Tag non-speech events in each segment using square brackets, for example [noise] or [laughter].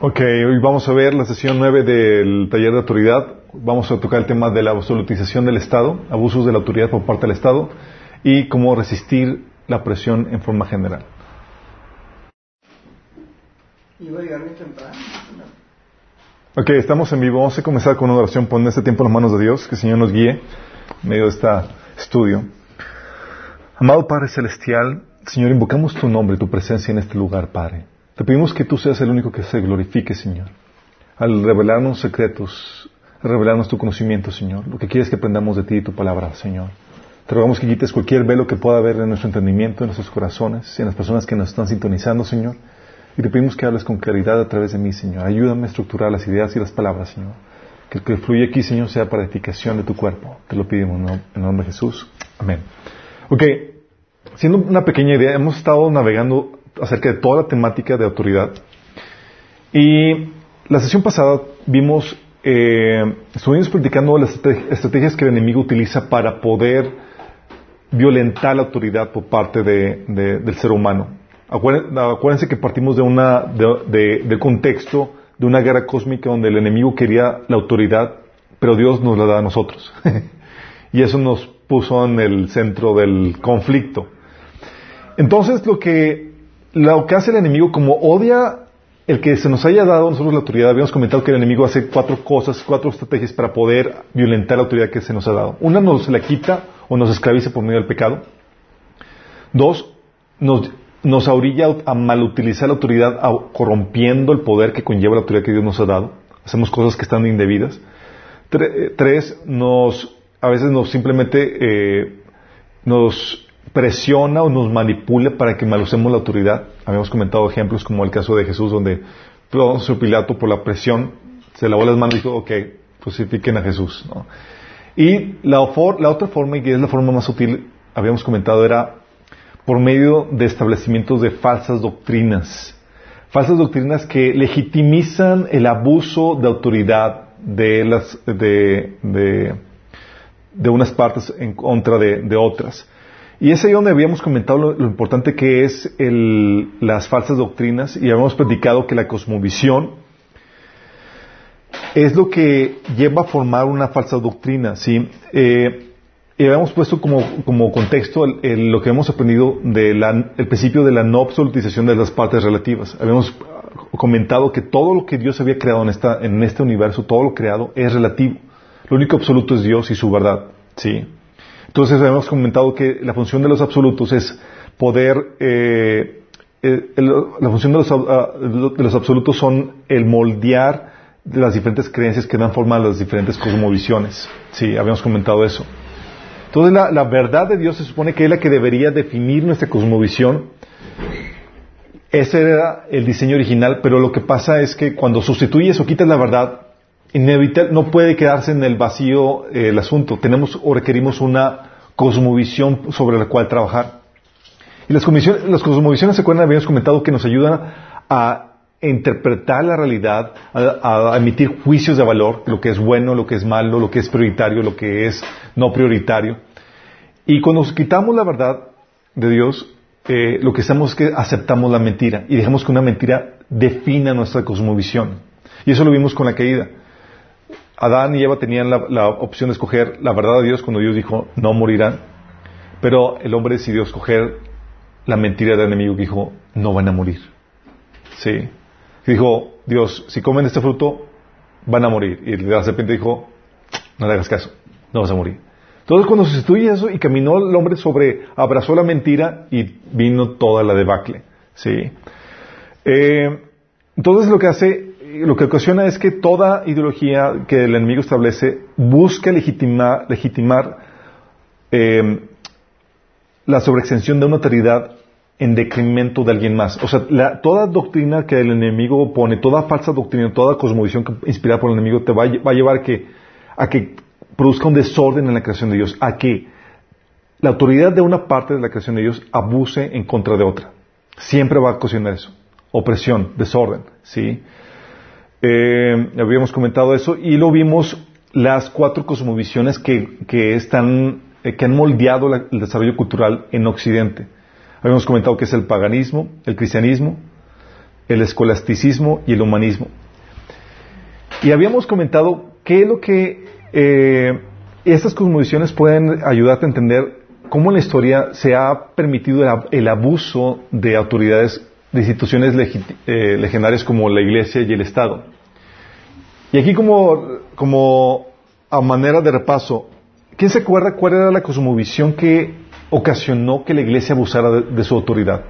Ok, hoy vamos a ver la sesión 9 del taller de autoridad. Vamos a tocar el tema de la absolutización del Estado, abusos de la autoridad por parte del Estado y cómo resistir la presión en forma general. Iba a llegar bien temprano. Ok, estamos en vivo. Vamos a comenzar con una oración. Poner este tiempo en las manos de Dios. Que el Señor nos guíe en medio de este estudio. Amado Padre Celestial, Señor, invocamos tu nombre tu presencia en este lugar, Padre. Te pedimos que tú seas el único que se glorifique, Señor. Al revelarnos secretos, al revelarnos tu conocimiento, Señor. Lo que quieres que aprendamos de ti y tu palabra, Señor. Te rogamos que quites cualquier velo que pueda haber en nuestro entendimiento, en nuestros corazones, en las personas que nos están sintonizando, Señor. Y te pedimos que hables con claridad a través de mí, Señor. Ayúdame a estructurar las ideas y las palabras, Señor. Que el que fluye aquí, Señor, sea para edificación de tu cuerpo. Te lo pedimos en el nombre de Jesús. Amén. Ok, siendo una pequeña idea, hemos estado navegando acerca de toda la temática de autoridad. Y la sesión pasada vimos, eh, estuvimos las estrategias que el enemigo utiliza para poder violentar la autoridad por parte de, del ser humano. Acuérdense, que partimos de una, de, contexto de una guerra cósmica donde el enemigo quería la autoridad, pero Dios nos la da a nosotros. [laughs] y eso nos puso en el centro del conflicto. Entonces, lo que lo que hace el enemigo, como odia el que se nos haya dado nosotros la autoridad, habíamos comentado que el enemigo hace cuatro cosas, cuatro estrategias para poder violentar la autoridad que se nos ha dado. Una, nos la quita o nos esclaviza por medio del pecado. Dos, nos, nos a malutilizar la autoridad corrompiendo el poder que conlleva la autoridad que Dios nos ha dado. Hacemos cosas que están indebidas. tres, nos, a veces nos simplemente eh, nos presiona o nos manipula para que malusemos la autoridad. Habíamos comentado ejemplos como el caso de Jesús, donde Pilato, por la presión, se lavó las manos y dijo, ok, crucifiquen a Jesús. Y la, otra forma, y que es la forma más sutil, habíamos comentado, era por medio de establecimientos de falsas doctrinas. Falsas doctrinas que legitimizan el abuso de autoridad de, las, de, unas partes en contra de otras. Y es ahí donde habíamos comentado lo, importante que es las falsas doctrinas y habíamos platicado que la cosmovisión es lo que lleva a formar una falsa doctrina, ¿sí? Eh, y habíamos puesto como, contexto lo que hemos aprendido del principio de la no absolutización de las partes relativas. Habíamos comentado que todo lo que Dios había creado en, esta, en este universo, todo lo creado, es relativo. Lo único absoluto es Dios y su verdad, ¿sí? Entonces habíamos comentado que la función de los absolutos es poder, eh, eh, la función de los, ah, de los, absolutos son el moldear las diferentes creencias que dan forma a las diferentes cosmovisiones. Sí, habíamos comentado eso. Entonces la verdad de Dios se supone que es la que debería definir nuestra cosmovisión. Ese era el diseño original, pero lo que pasa es que cuando sustituyes o quitas la verdad, inevitable, no puede quedarse en el vacío eh, el asunto. Tenemos o requerimos una cosmovisión sobre la cual trabajar. Y las, cosmovisiones, ¿se acuerdan? Habíamos comentado que nos ayudan a interpretar la realidad, a, emitir juicios de valor, lo que es bueno, lo que es malo, lo que es prioritario, lo que es no prioritario. Y cuando nos quitamos la verdad de Dios, eh, lo que hacemos es que aceptamos la mentira y dejamos que una mentira defina nuestra cosmovisión. Y eso lo vimos con la caída. Adán y Eva tenían la, opción de escoger la verdad de Dios cuando Dios dijo no morirán, pero el hombre decidió escoger la mentira del enemigo que dijo no van a morir. Sí. dijo Dios, si comen este fruto van a morir. Y la serpiente dijo no le hagas caso, no vas a morir. Entonces cuando sustituye eso y caminó el hombre sobre, abrazó la mentira y vino toda la debacle. Sí. Eh, entonces lo que hace lo que ocasiona es que toda ideología que el enemigo establece busca legitimar, legitimar em, la sobreextensión de una autoridad en decremento de alguien más. O sea, toda doctrina que el enemigo opone, toda falsa doctrina, toda cosmovisión inspirada por el enemigo te va, a llevar a que, a que produzca un desorden en la creación de Dios, a que la autoridad de una parte de la creación de Dios abuse en contra de otra. Siempre va a ocasionar eso. Opresión, desorden, ¿sí? Eh, habíamos comentado eso y lo vimos las cuatro cosmovisiones que, que están, eh, que han moldeado el desarrollo cultural en Occidente. Habíamos comentado que es el paganismo, el cristianismo, el escolasticismo y el humanismo. Y habíamos comentado qué es lo que eh, estas cosmovisiones pueden ayudarte a entender cómo en la historia se ha permitido el, abuso de autoridades de instituciones eh, legendarias como la Iglesia y el Estado. Y aquí como, como a manera de repaso, ¿quién se acuerda cuál era la cosmovisión que ocasionó que la Iglesia abusara de, su autoridad?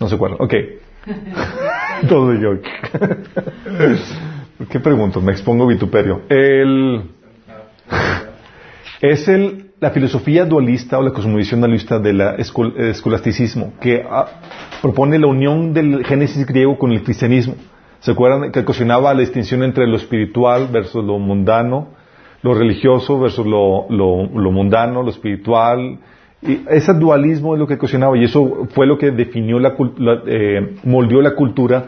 No se acuerda. Ok. [laughs] Todo yo. ¿Qué pregunto? Me expongo vituperio. El... Es el, la filosofía dualista o la cosmovisión dualista del escolasticismo, que ah, propone la unión del génesis griego con el cristianismo. ¿Se acuerdan que ocasionaba la distinción entre lo espiritual versus lo mundano, lo religioso versus lo, mundano, lo espiritual? Y ese dualismo es lo que ocasionaba y eso fue lo que definió la, eh, moldeó la cultura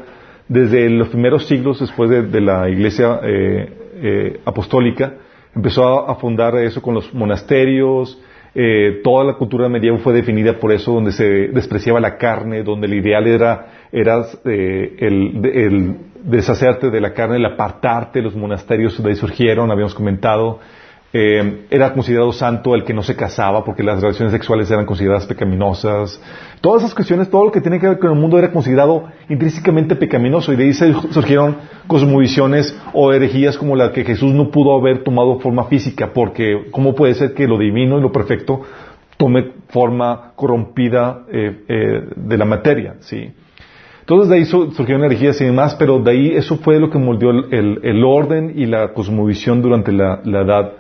desde los primeros siglos después de, la iglesia eh, eh, apostólica empezó a, fundar eso con los monasterios, eh, toda la cultura medieval fue definida por eso, donde se despreciaba la carne, donde el ideal era, era eh, el, deshacerte de la carne, el apartarte, los monasterios de ahí surgieron, habíamos comentado, eh, era considerado santo el que no se casaba porque las relaciones sexuales eran consideradas pecaminosas. Todas esas cuestiones, todo lo que tiene que ver con el mundo era considerado intrínsecamente pecaminoso y de ahí surgieron cosmovisiones o herejías como la que Jesús no pudo haber tomado forma física porque ¿cómo puede ser que lo divino y lo perfecto tome forma corrompida eh, eh, de la materia? ¿sí? Entonces de ahí surgieron herejías y demás, pero de ahí eso fue lo que moldeó el, orden y la cosmovisión durante la edad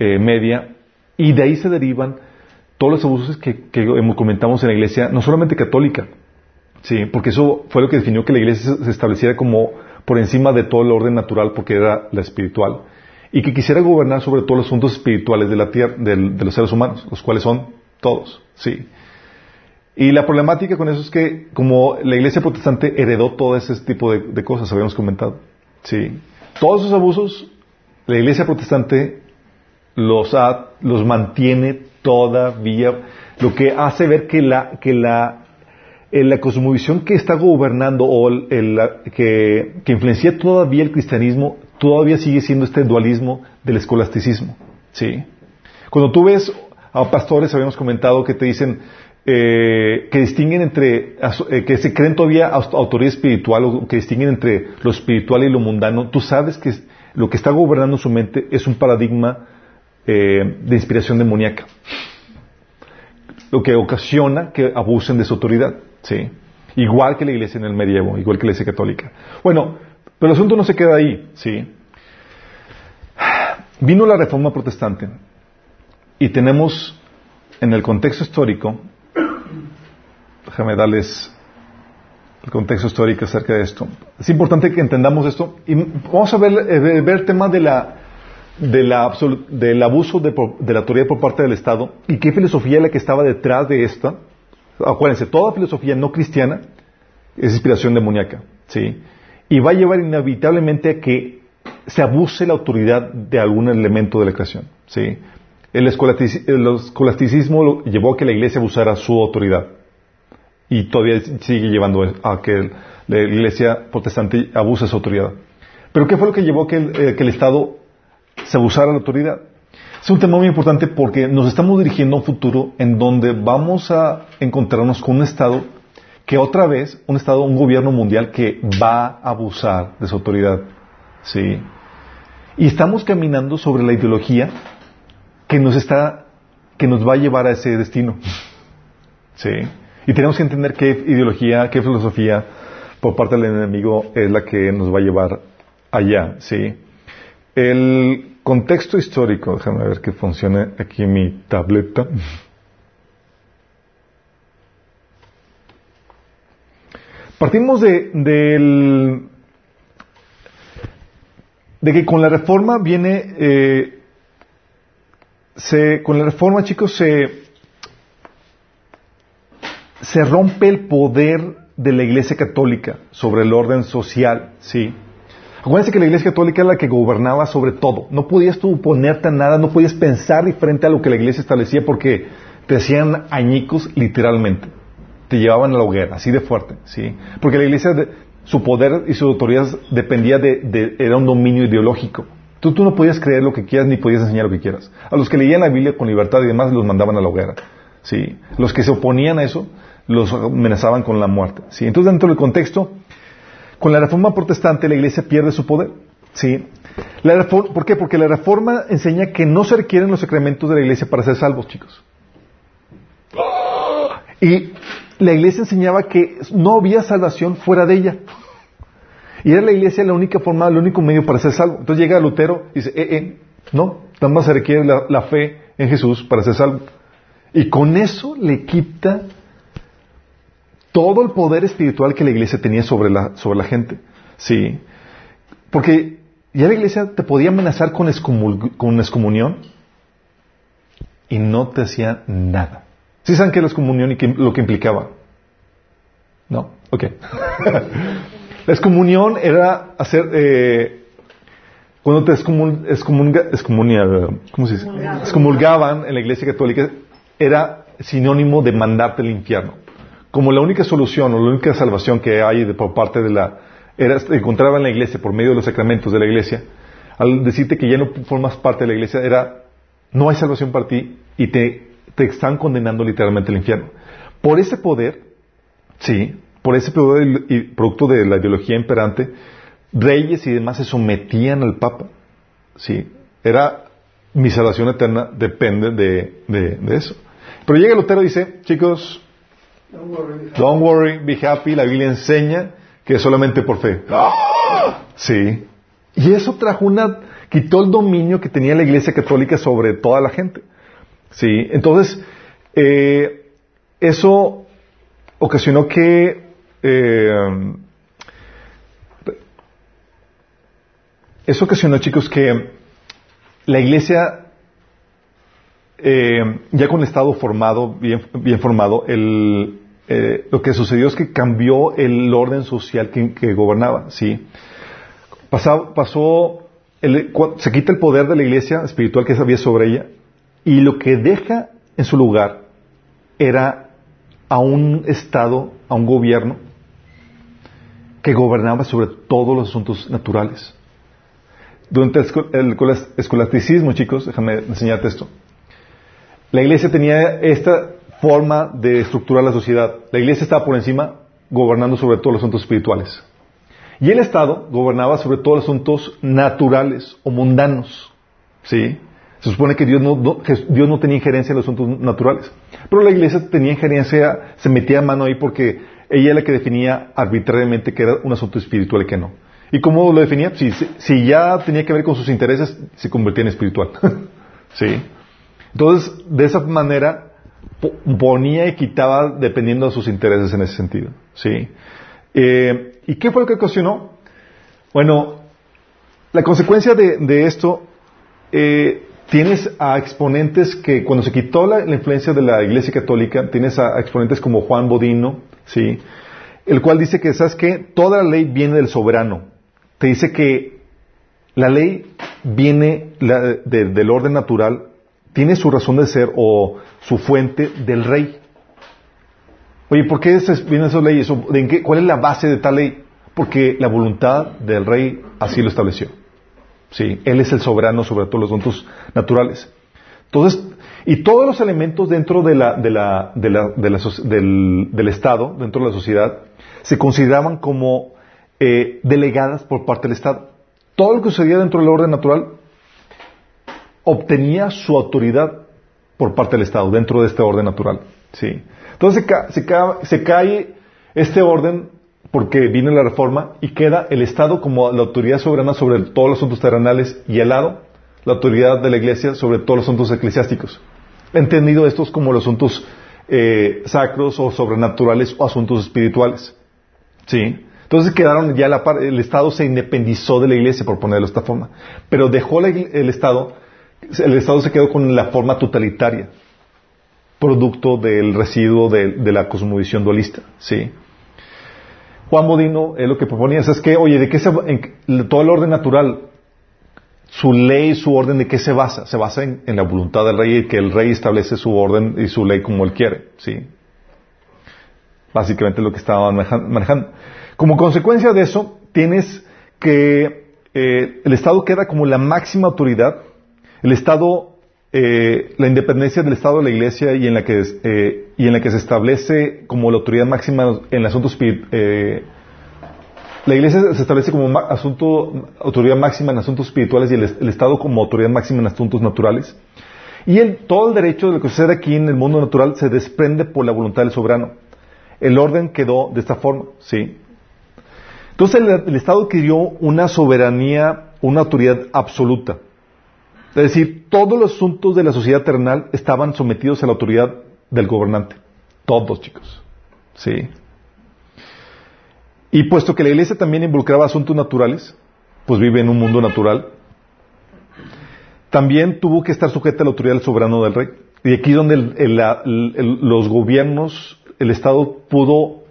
eh, media, y de ahí se derivan todos los abusos que, que, comentamos en la iglesia, no solamente católica, sí, porque eso fue lo que definió que la iglesia se estableciera como por encima de todo el orden natural, porque era la espiritual, y que quisiera gobernar sobre todos los asuntos espirituales de la tierra, de, los seres humanos, los cuales son todos, sí. Y la problemática con eso es que, como la iglesia protestante heredó todo ese tipo de, de cosas, habíamos comentado, sí. Todos esos abusos, la iglesia protestante los, los mantiene todavía, lo que hace ver que la, que la, eh, la cosmovisión que está gobernando o el, que, que influencia todavía el cristianismo, todavía sigue siendo este dualismo del escolasticismo. ¿sí? Cuando tú ves a pastores, habíamos comentado, que te dicen eh, que distinguen entre, eh, que se creen todavía autoridad espiritual o que distinguen entre lo espiritual y lo mundano, tú sabes que lo que está gobernando su mente es un paradigma eh, de inspiración demoníaca. Lo que ocasiona que abusen de su autoridad. ¿sí? Igual que la iglesia en el medievo, igual que la iglesia católica. Bueno, pero el asunto no se queda ahí. ¿sí? Vino la reforma protestante y tenemos en el contexto histórico, déjame darles el contexto histórico acerca de esto. Es importante que entendamos esto y vamos a ver, eh, ver el tema de la del abuso de, la autoridad por parte del Estado y qué filosofía es la que estaba detrás de esta. Acuérdense, toda filosofía no cristiana es inspiración demoníaca, ¿sí? Y va a llevar inevitablemente a que se abuse la autoridad de algún elemento de la creación, ¿sí? El, escolasticismo llevó a que la iglesia abusara su autoridad y todavía sigue llevando a que la iglesia protestante abuse su autoridad. Pero ¿qué fue lo que llevó a que el, eh, que el Estado se abusara la autoridad. Es un tema muy importante porque nos estamos dirigiendo a un futuro en donde vamos a encontrarnos con un Estado que otra vez, un Estado, un gobierno mundial que va a abusar de su autoridad. ¿Sí? Y estamos caminando sobre la ideología que nos está, que nos va a llevar a ese destino. [laughs] ¿Sí? Y tenemos que entender qué ideología, qué filosofía por parte del enemigo es la que nos va a llevar allá. ¿Sí? El contexto histórico, déjame ver que funcione aquí mi tableta. Partimos de, del, de que con la reforma viene, eh, se, con la reforma chicos se, se rompe el poder de la Iglesia Católica sobre el orden social, ¿sí? Acuérdense que la Iglesia Católica era la que gobernaba sobre todo. No podías tú oponerte a nada, no podías pensar diferente a lo que la Iglesia establecía porque te hacían añicos literalmente. te llevaban a la hoguera, así de fuerte, ¿sí? Porque la iglesia, su poder y su autoridad dependía de, era un dominio ideológico. Tú, tú no podías creer lo que quieras ni podías enseñar lo que quieras. A los que leían la Biblia con libertad y demás los mandaban a la hoguera, ¿sí? Los que se oponían a eso los amenazaban con la muerte, ¿sí? Entonces, dentro del contexto, con la reforma protestante la iglesia pierde su poder, ¿sí? La ¿Por qué? Porque la reforma enseña que no se requieren los sacramentos de la iglesia para ser salvos, chicos. Y la iglesia enseñaba que no había salvación fuera de ella. Y era la iglesia la única forma, el único medio para ser salvo. Entonces llega Lutero y dice, eh, eh, no, nada más se requiere la, fe en Jesús para ser salvo. Y con eso le quita todo el poder espiritual que la iglesia tenía sobre la, sobre la gente. Sí. Porque ya la iglesia te podía amenazar con, con excomunión y no te hacía nada. ¿Sí saben qué es la excomunión y lo que implicaba? No, ok. [laughs] la excomunión era hacer, eh, cuando te ¿cómo se dice? excomulgaban en la iglesia católica, era sinónimo de mandarte al infierno. Como la única solución o la única salvación que hay de, por parte de la, era, encontraba en la iglesia por medio de los sacramentos de la iglesia, al decirte que ya no formas parte de la iglesia, era, no hay salvación para ti y te te están condenando literalmente al infierno. Por ese poder, sí, por ese poder y producto de la ideología imperante, reyes y demás se sometían al Papa. Sí, era mi salvación eterna depende de, eso. Pero llega Lutero y dice, chicos, don't worry, be happy. La Biblia enseña que solamente por fe. Sí. Y eso trajo una, quitó el dominio que tenía la Iglesia Católica sobre toda la gente. ¿Sí? Entonces, eh, eso ocasionó que eh, eso ocasionó, chicos, que la iglesia, eh, ya con el Estado formado, bien, bien formado, el, lo que sucedió es que cambió el orden social que, gobernaba, ¿sí? Pasó se quita el poder de la iglesia espiritual que había sobre ella y lo que deja en su lugar era a un Estado, a un gobierno que gobernaba sobre todos los asuntos naturales. Durante el escolasticismo, chicos, déjame enseñarte esto. La iglesia tenía esta forma de estructurar la sociedad. La iglesia estaba por encima gobernando sobre todos los asuntos espirituales. Y el Estado gobernaba sobre todos los asuntos naturales o mundanos. ¿Sí? Se supone que Dios no, tenía injerencia en los asuntos naturales. Pero la iglesia tenía injerencia, se metía mano ahí porque ella era la que definía arbitrariamente que era un asunto espiritual y que no. ¿Y cómo lo definía? Si, si ya tenía que ver con sus intereses, se convertía en espiritual. [laughs] ¿Sí? Entonces, de esa manera, ponía y quitaba dependiendo de sus intereses en ese sentido. ¿Sí? Eh, ¿Y qué fue lo que ocasionó? Bueno, la consecuencia de, esto eh, tienes a exponentes que cuando se quitó la, influencia de la Iglesia Católica, tienes a, exponentes como Juan Bodino, ¿sí? El cual dice que, ¿sabes qué? Toda la ley viene del soberano. Te dice que la ley viene del orden natural, tiene su razón de ser o su fuente del rey. Oye, ¿por qué viene esa ley? ¿Cuál es la base de tal ley? Porque la voluntad del rey así lo estableció. Sí, Él es el soberano sobre todos los asuntos naturales. Entonces, y todos los elementos dentro de la, de la, de la, del, del, Estado, dentro de la sociedad, se consideraban como eh, delegadas por parte del Estado. Todo lo que sucedía dentro del orden natural obtenía su autoridad por parte del Estado, dentro de este orden natural. ¿sí? Entonces se, cae este orden porque viene la reforma y queda el Estado como la autoridad soberana sobre todos los asuntos terrenales y al lado la autoridad de la Iglesia sobre todos los asuntos eclesiásticos. Entendido estos como los asuntos eh, sacros o sobrenaturales o asuntos espirituales. ¿Sí? Entonces quedaron ya la el Estado se independizó de la Iglesia, por ponerlo de esta forma. Pero dejó el Estado, el Estado se quedó con la forma totalitaria, producto del residuo de, la cosmovisión dualista. ¿Sí? Juan Bodino es lo que proponía, es que, oye, ¿de qué se, en, todo el orden natural, su ley, su orden, ¿de qué se basa? Se basa en, la voluntad del rey y que el rey establece su orden y su ley como él quiere, ¿sí? Básicamente lo que estaban manejando. Como consecuencia de eso, tienes que eh, el Estado queda como la máxima autoridad, el Estado, eh, la independencia del Estado de la Iglesia y en la que, eh, y en la que se establece como la autoridad máxima en asuntos eh, la Iglesia se establece como asunto, autoridad máxima en asuntos espirituales y el, Estado como autoridad máxima en asuntos naturales. Y el, todo el derecho de lo que sucede aquí en el mundo natural se desprende por la voluntad del soberano. El orden quedó de esta forma, ¿sí? Entonces el, Estado adquirió una soberanía, una autoridad absoluta. Es decir, todos los asuntos de la sociedad terrenal estaban sometidos a la autoridad del gobernante. Todos, chicos. ¿Sí? Y puesto que la iglesia también involucraba asuntos naturales, pues vive en un mundo natural, también tuvo que estar sujeta a la autoridad del soberano del rey. Y aquí donde los gobiernos, el Estado pudo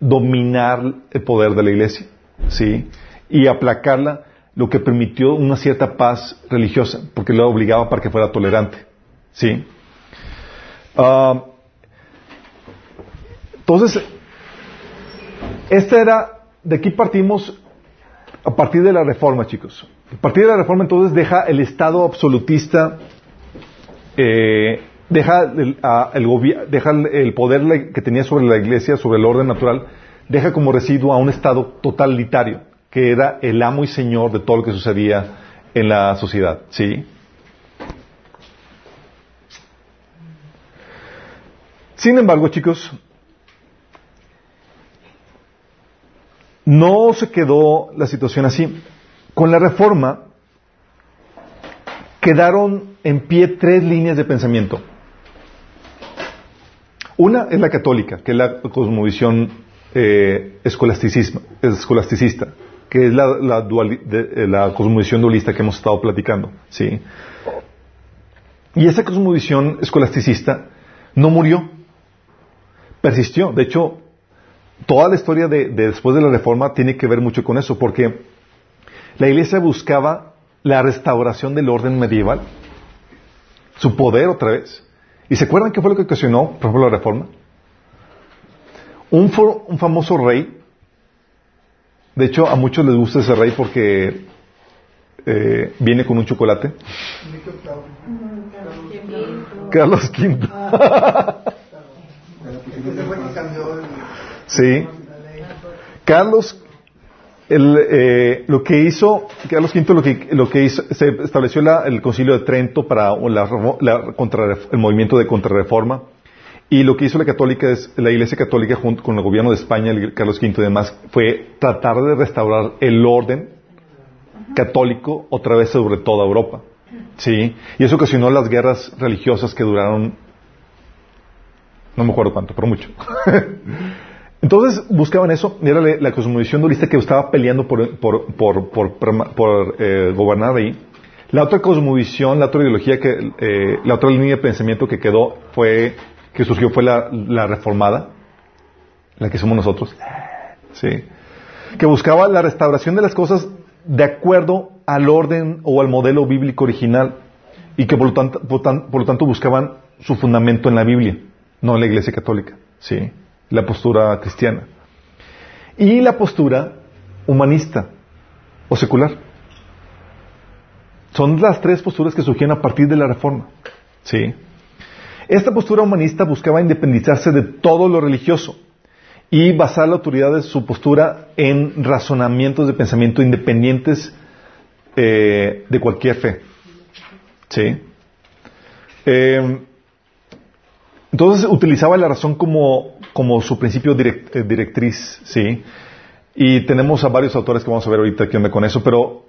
dominar el poder de la iglesia, ¿sí? Y aplacarla, lo que permitió una cierta paz religiosa, porque lo obligaba para que fuera tolerante, ¿sí? Ah, entonces, esta era, de aquí partimos a partir de la reforma, chicos. A partir de la reforma entonces deja el Estado absolutista, eh, deja, el, deja el poder que tenía sobre la iglesia, sobre el orden natural, deja como residuo a un Estado totalitario, que era el amo y señor de todo lo que sucedía en la sociedad. ¿Sí? Sin embargo, chicos, No se quedó la situación así. Con la reforma quedaron en pie tres líneas de pensamiento. Una es la católica, que es la cosmovisión eh, escolasticista, que es la, la, eh, la, cosmovisión dualista que hemos estado platicando. ¿sí? Y esa cosmovisión escolasticista no murió, persistió. De hecho, toda la historia de, después de la reforma tiene que ver mucho con eso, porque la iglesia buscaba la restauración del orden medieval, su poder otra vez. ¿Y se acuerdan qué fue lo que ocasionó, por ejemplo, la reforma? Un, un famoso rey, de hecho a muchos les gusta ese rey porque eh, viene con un chocolate. Carlos V. [laughs] Sí. Carlos, eh, lo que hizo, Carlos V lo que, lo que hizo, se estableció el concilio de Trento para la, contra, el movimiento de contrarreforma. Y lo que hizo la católica es, la Iglesia Católica junto con el gobierno de España, Carlos V y demás, fue tratar de restaurar el orden católico otra vez sobre toda Europa. ¿Sí? Y eso ocasionó las guerras religiosas que duraron, no me acuerdo cuánto, pero mucho. [laughs] Entonces buscaban eso, era la, cosmovisión dualista que estaba peleando por, por, por, por eh, gobernar ahí. La otra cosmovisión, la otra ideología, que, eh, la otra línea de pensamiento que quedó fue, que surgió fue la, la reformada, la que somos nosotros, sí, que buscaba la restauración de las cosas de acuerdo al orden o al modelo bíblico original y que por lo tanto, por lo tanto buscaban su fundamento en la Biblia, no en la Iglesia Católica, sí la postura cristiana. Y la postura humanista o secular. Son las tres posturas que surgieron a partir de la reforma. ¿Sí? Esta postura humanista buscaba independizarse de todo lo religioso y basar la autoridad de su postura en razonamientos de pensamiento independientes eh, de cualquier fe. ¿Sí? Eh, entonces utilizaba la razón como, como su principio eh, directriz, ¿sí? Y tenemos a varios autores que vamos a ver ahorita qué onda con eso, pero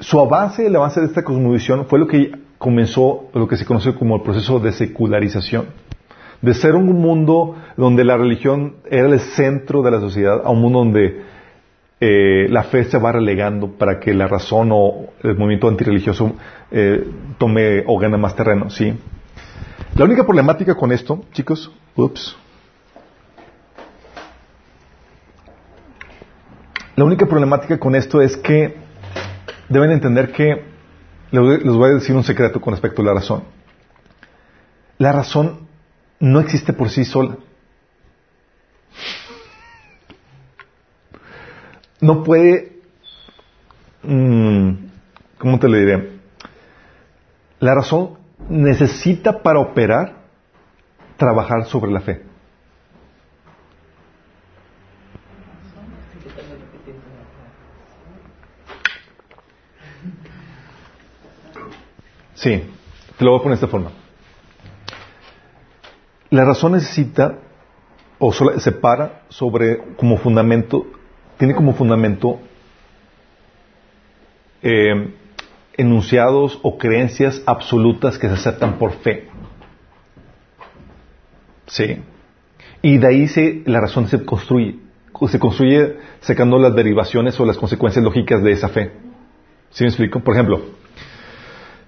su avance, el avance de esta cosmovisión fue lo que comenzó lo que se conoce como el proceso de secularización. De ser un mundo donde la religión era el centro de la sociedad a un mundo donde eh, la fe se va relegando para que la razón o el movimiento antirreligioso eh, tome o gane más terreno, ¿sí? La única problemática con esto, chicos, ups, la única problemática con esto es que deben entender que, les voy a decir un secreto con respecto a la razón. La razón no existe por sí sola. No puede... Mm, ¿Cómo te lo diré? La razón necesita para operar trabajar sobre la fe. Sí, te lo voy a poner de esta forma. La razón necesita o se para sobre como fundamento, tiene como fundamento eh, enunciados o creencias absolutas que se aceptan por fe. Sí. Y de ahí se, la razón se construye. Se construye sacando las derivaciones o las consecuencias lógicas de esa fe. ¿Sí me explico? Por ejemplo,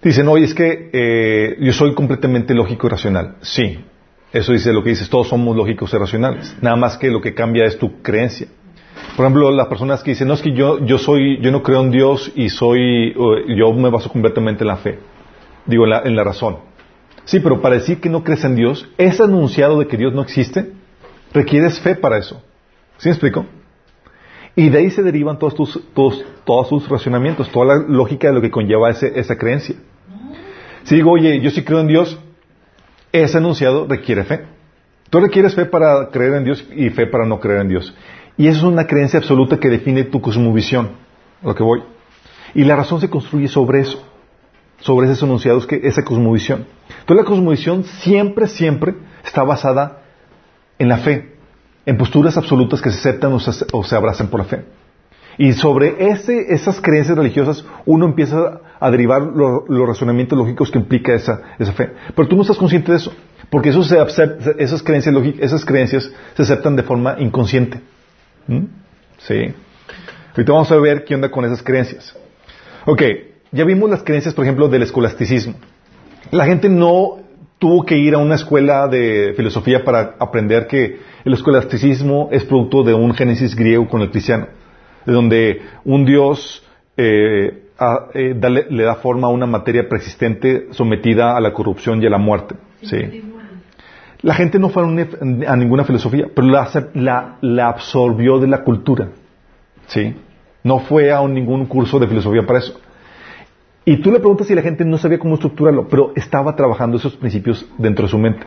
dicen, oye, es que eh, yo soy completamente lógico y racional. Sí, eso dice lo que dices, todos somos lógicos y racionales. Nada más que lo que cambia es tu creencia. Por ejemplo, las personas que dicen, no es que yo, yo soy, yo no creo en Dios y soy, yo me baso completamente en la fe. Digo, en la, en la razón. Sí, pero para decir que no crees en Dios, ese anunciado de que Dios no existe, requieres fe para eso. ¿Sí me explico? Y de ahí se derivan todos tus, todos, todos sus toda la lógica de lo que conlleva ese, esa creencia. Si digo, oye, yo sí creo en Dios, ese anunciado requiere fe. Tú requieres fe para creer en Dios y fe para no creer en Dios. Y eso es una creencia absoluta que define tu cosmovisión, a lo que voy. Y la razón se construye sobre eso, sobre esos enunciados, que esa cosmovisión. Entonces la cosmovisión siempre, siempre está basada en la fe, en posturas absolutas que se aceptan o se, abrazan por la fe. Y sobre ese, esas creencias religiosas uno empieza a derivar los razonamientos lógicos que implica esa, esa, fe. Pero tú no estás consciente de eso, porque eso se esas, creencias esas creencias se aceptan de forma inconsciente. ¿Mm? Sí. Ahorita vamos a ver qué onda con esas creencias. Ok, ya vimos las creencias, por ejemplo, del escolasticismo. La gente no tuvo que ir a una escuela de filosofía para aprender que el escolasticismo es producto de un génesis griego con el cristiano, de donde un dios eh, eh, le da forma a una materia preexistente sometida a la corrupción y a la muerte. Sí. La gente no fue a ninguna filosofía, pero la, la, absorbió de la cultura. ¿Sí? No fue a ningún curso de filosofía para eso. Y tú le preguntas si la gente no sabía cómo estructurarlo, pero estaba trabajando esos principios dentro de su mente.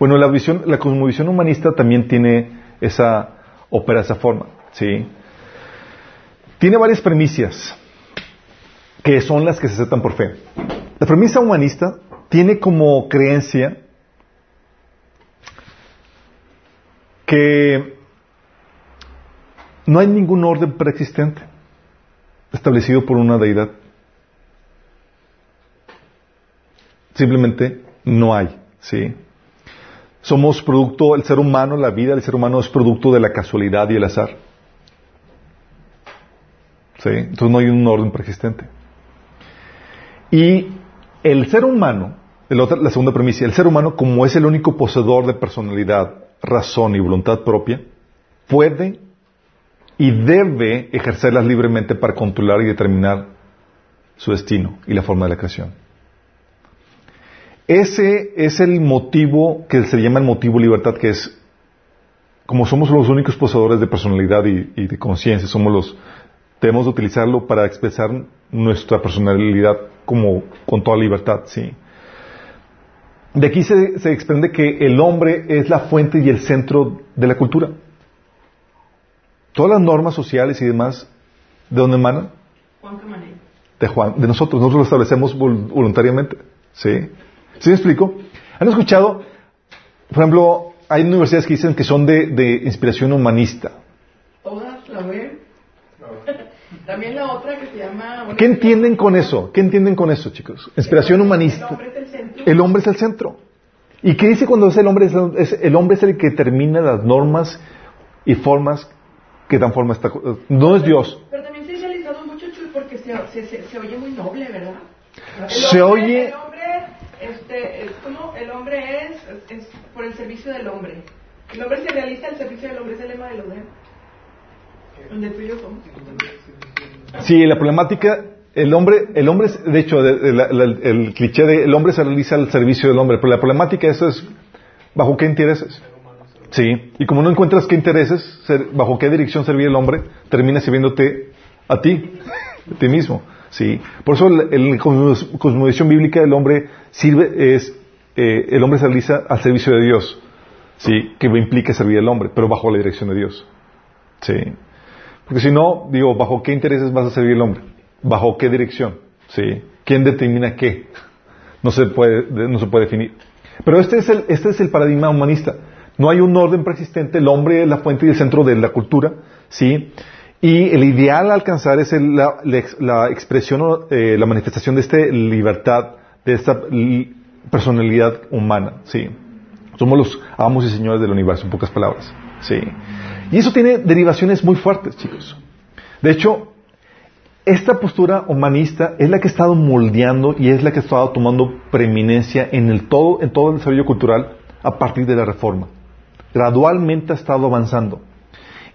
Bueno, la visión, la cosmovisión humanista también tiene esa, opera esa forma, ¿sí? Tiene varias premisas que son las que se aceptan por fe. La premisa humanista tiene como creencia que no hay ningún orden preexistente establecido por una deidad. Simplemente no hay, ¿sí? Somos producto, el ser humano, la vida del ser humano es producto de la casualidad y el azar. ¿Sí? Entonces no hay un orden preexistente. Y el ser humano, la segunda premisa, el ser humano como es el único poseedor de personalidad, razón y voluntad propia, puede y debe ejercerlas libremente para controlar y determinar su destino y la forma de la creación. Ese es el motivo que se llama el motivo libertad, que es, como somos los únicos poseedores de personalidad y, de conciencia, somos los, debemos utilizarlo para expresar nuestra personalidad como con toda libertad, sí. De aquí se, se desprende que el hombre es la fuente y el centro de la cultura. Todas las normas sociales y demás, ¿de dónde emanan? Juan De Juan, de nosotros, nosotros lo establecemos voluntariamente. ¿Sí? ¿Sí me explico? ¿Han escuchado? Por ejemplo, hay universidades que dicen que son de, de inspiración humanista. Todas la ven. [laughs] También la otra que se llama... ¿Qué entienden con eso? ¿Qué entienden con eso, chicos? Inspiración humanista. El hombre es el centro. ¿Y qué dice cuando es el hombre? Es, el hombre es el que determina las normas y formas que dan forma a esta No es Dios. Pero también se ha realizado mucho, porque se, se, se, oye muy noble, ¿verdad? se oye... El este, ¿cómo? El hombre es, es, por el servicio del hombre. El hombre se realiza el servicio del hombre, es el lema del hombre. Donde tú y yo somos. Sí, la problemática el hombre, el hombre, de hecho, el, cliché de el hombre se realiza al servicio del hombre, pero la problemática eso es, ¿bajo qué intereses? Sí, y como no encuentras qué intereses, ser- bajo qué dirección servir el hombre, termina sirviéndote a ti, a ti mismo. Sí, por eso la cosmovisión bíblica el hombre sirve, es, eh, el hombre se realiza al servicio de Dios, sí, que implica servir al hombre, pero bajo la dirección de Dios. Sí, porque si no, digo, ¿bajo qué intereses vas a servir el hombre? ¿Bajo qué dirección? Sí, ¿quién determina qué? No se puede, no se puede definir. Pero este es el, este es el paradigma humanista. No hay un orden preexistente, el hombre es la fuente y el centro de la cultura, ¿sí? Y el ideal a alcanzar es el- la, la ex- la expresión, eh, la manifestación de esta libertad, de esta li- personalidad humana, ¿sí? Somos los amos y señores del universo, en pocas palabras, ¿sí? Y eso tiene derivaciones muy fuertes, chicos. De hecho, esta postura humanista es la que ha estado moldeando y es la que ha estado tomando preeminencia en el todo, en todo el desarrollo cultural a partir de la reforma. Gradualmente ha estado avanzando.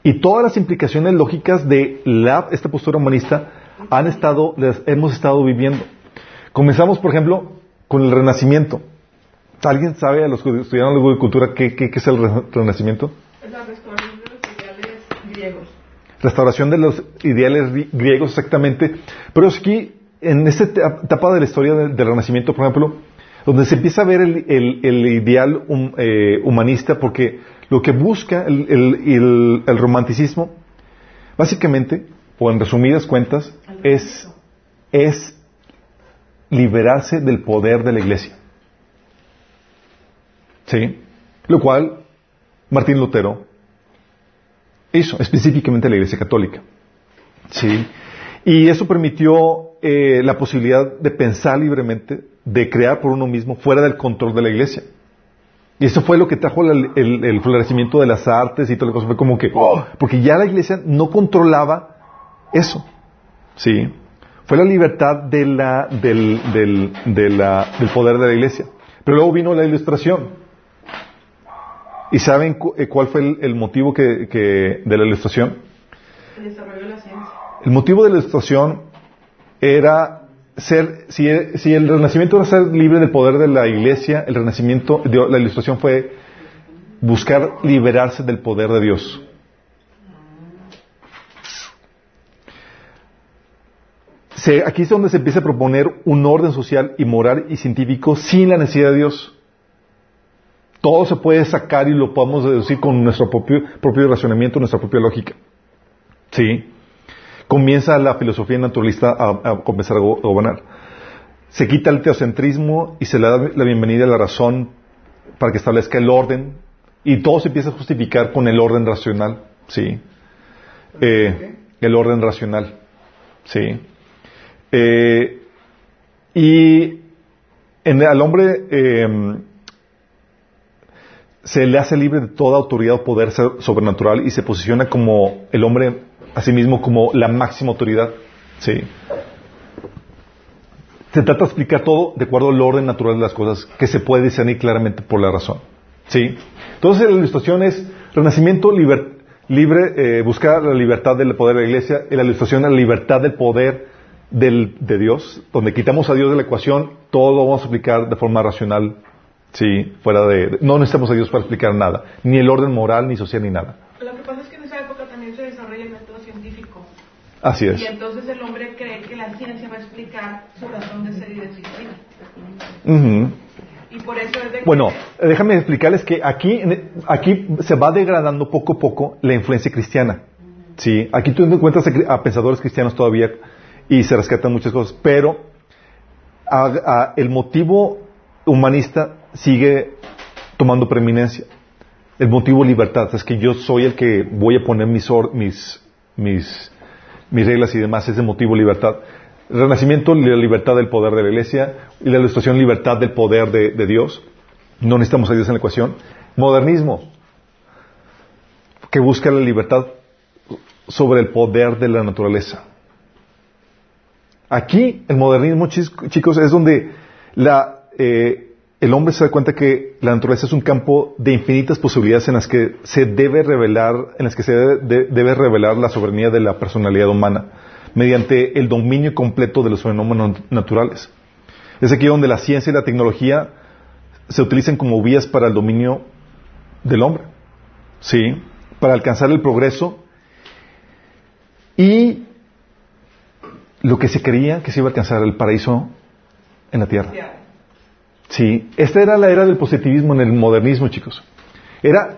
Y todas las implicaciones lógicas de la- esta postura humanista han estado, las hemos estado viviendo. Comenzamos, por ejemplo, con el Renacimiento. ¿Alguien sabe a los que estudiaron algo de cultura qué, qué- qué es el re- Renacimiento? La restauración de los ideales griegos. restauración de los ideales ri- griegos exactamente, pero es aquí, en esta eta- etapa de la historia del, del Renacimiento, por ejemplo, donde se empieza a ver el, el- el ideal hum- eh, humanista, porque lo que busca el, el- el- el romanticismo, básicamente, o en resumidas cuentas, es, es liberarse del poder de la iglesia. ¿Sí? Lo cual Martín Lutero hizo, específicamente la Iglesia Católica. ¿Sí? Y eso permitió eh, la posibilidad de pensar libremente, de crear por uno mismo, fuera del control de la Iglesia. Y eso fue lo que trajo el, el florecimiento de las artes y toda la cosa. Fue como que, ¡oh! porque ya la Iglesia no controlaba eso. ¿Sí? Fue la libertad de la, del, del, de la- del poder de la Iglesia. Pero luego vino la ilustración. ¿Y saben cu- eh, cuál fue el, el motivo que, que- de la ilustración? El desarrollo de la ciencia. El motivo de la ilustración era ser, si, si el renacimiento era ser libre del poder de la iglesia, el renacimiento, la ilustración fue buscar liberarse del poder de Dios. Aquí es donde se empieza a proponer un orden social y moral y científico sin la necesidad de Dios. Todo se puede sacar y lo podemos deducir con nuestro propio, propio nuestra propia lógica. Sí. Comienza la filosofía naturalista a, comenzar a go- a gobernar. Se quita el teocentrismo y se le da la bienvenida a la razón para que establezca el orden y todo se empieza a justificar con el orden racional. Sí. Eh, el orden racional. Sí. Eh, y al hombre eh, se le hace libre de toda autoridad o poder sobrenatural y se posiciona como el hombre a sí mismo como la máxima autoridad. Sí. Se trata de explicar todo de acuerdo al orden natural de las cosas que se puede discernir claramente por la razón. ¿Sí? Entonces la ilustración es renacimiento liber- libre, eh, buscar la libertad del poder de la iglesia, y la ilustración la libertad del poder del- de Dios, donde quitamos a Dios de la ecuación, todo lo vamos a explicar de forma racional, sí, fuera de, no necesitamos a Dios para explicar nada, ni el orden moral, ni social, ni nada. Es que en esa época también se desarrolla el método científico. Así es. Y entonces el hombre cree que la ciencia va a explicar su razón de ser y de existir. Ujú. Y por eso es de que... Bueno, déjame explicarles que aquí, en- aquí se va degradando poco a poco la influencia cristiana. Sí, aquí tú encuentras a pensadores cristianos todavía y se rescatan muchas cosas, pero a- a- el motivo humanista sigue tomando preeminencia. El motivo libertad es que yo soy el que voy a poner mis, or- mis, mis, mis reglas y demás, es el motivo libertad. Renacimiento, la libertad del poder de la iglesia, y la ilustración, libertad del poder de, Dios. No necesitamos a Dios en la ecuación. Modernismo, que busca la libertad sobre el poder de la naturaleza. Aquí, el modernismo, chicos, es donde la, eh, el hombre se da cuenta que la naturaleza es un campo de infinitas posibilidades en las que se debe revelar, en las que se debe, de- debe revelar la soberanía de la personalidad humana mediante el dominio completo de los fenómenos naturales. Es aquí donde la ciencia y la tecnología se utilizan como vías para el dominio del hombre. ¿sí? Para alcanzar el progreso y lo que se creía que se iba a alcanzar el paraíso en la tierra. Sí, esta era la era del positivismo en el modernismo, chicos. Era,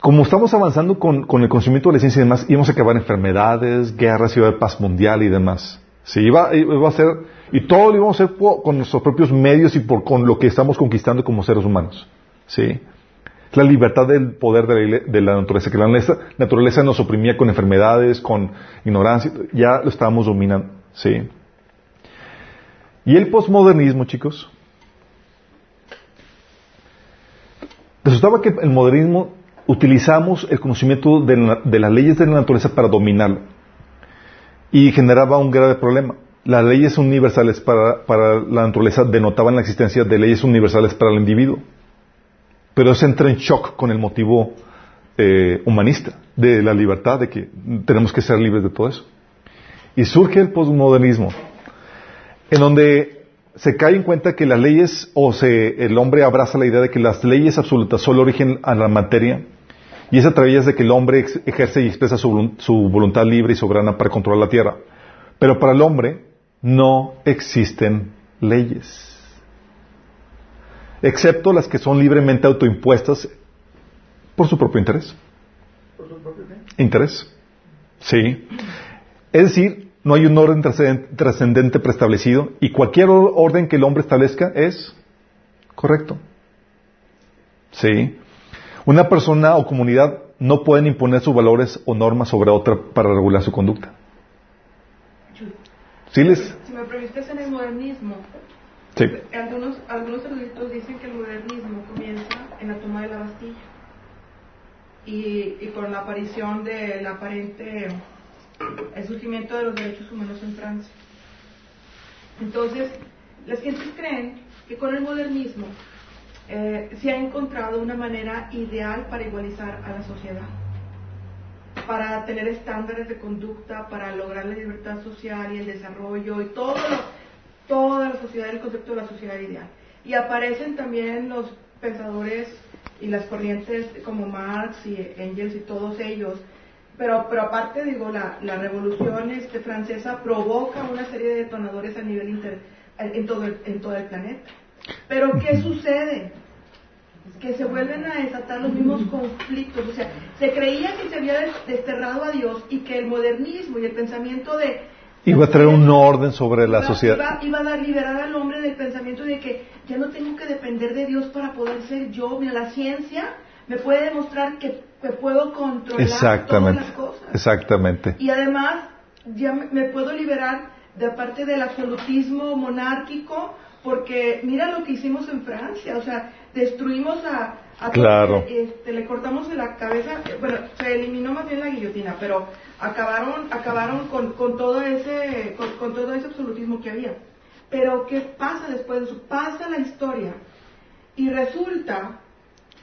como estamos avanzando con, el conocimiento de la ciencia y demás, íbamos a acabar enfermedades, guerras, iba a haber paz mundial y demás. Sí, iba, a ser, y todo lo íbamos a hacer con nuestros propios medios y por, con lo que estamos conquistando como seres humanos. Sí. La libertad del poder de la, naturaleza, que la naturaleza nos oprimía con enfermedades, con ignorancia, ya lo estábamos dominando. Sí. Y el posmodernismo, chicos, resultaba que el modernismo utilizamos el conocimiento de, las leyes de la naturaleza para dominarlo y generaba un grave problema. Las leyes universales para, para la naturaleza denotaban la existencia de leyes universales para el individuo. Pero eso entra en shock con el motivo eh, humanista, de la libertad, de que tenemos que ser libres de todo eso. Y surge el postmodernismo, en donde se cae en cuenta que las leyes, o se, el hombre abraza la idea de que las leyes absolutas solo origen a la materia, y es a través de que el hombre ejerce y expresa su, su voluntad libre y soberana para controlar la tierra. Pero para el hombre no existen leyes excepto las que son libremente autoimpuestas por su propio interés. ¿Por su propio interés? Sí. Es decir, no hay un orden trascendente preestablecido y cualquier orden que el hombre establezca es correcto. Sí. Una persona o comunidad no pueden imponer sus valores o normas sobre otra para regular su conducta. ¿Sí les? Si me preguntas en el modernismo, algunos, algunos eruditos dicen que el modernismo comienza en la toma de la Bastilla y, y con la aparición del aparente el surgimiento de los derechos humanos en Francia. Entonces, las gentes creen que con el modernismo eh, se ha encontrado una manera ideal para igualizar a la sociedad, para tener estándares de conducta, para lograr la libertad social y el desarrollo y toda la sociedad, el concepto de la sociedad ideal. Y aparecen también los pensadores y las corrientes como Marx y Engels y todos ellos. Pero, pero aparte, digo, la, la revolución este, francesa provoca una serie de detonadores a nivel inter, en, todo el, en todo el planeta. Pero ¿qué sucede? que se vuelven a desatar los mismos conflictos. O sea, se creía que se había desterrado a Dios y que el modernismo y el pensamiento de Iba a traer un orden sobre la sociedad. Iba, a liberar al hombre del pensamiento de que ya no tengo que depender de Dios para poder ser yo. Mira, la ciencia me puede demostrar que, puedo controlar todas las cosas. Exactamente. Y además, ya me, puedo liberar de parte del absolutismo monárquico, porque mira lo que hicimos en Francia, o sea, destruimos a, claro. este, le cortamos de la cabeza, bueno, se eliminó más bien la guillotina, pero acabaron, acabaron con, con todo ese, con, todo ese absolutismo que había. Pero ¿qué pasa después de eso? Pasa la historia y resulta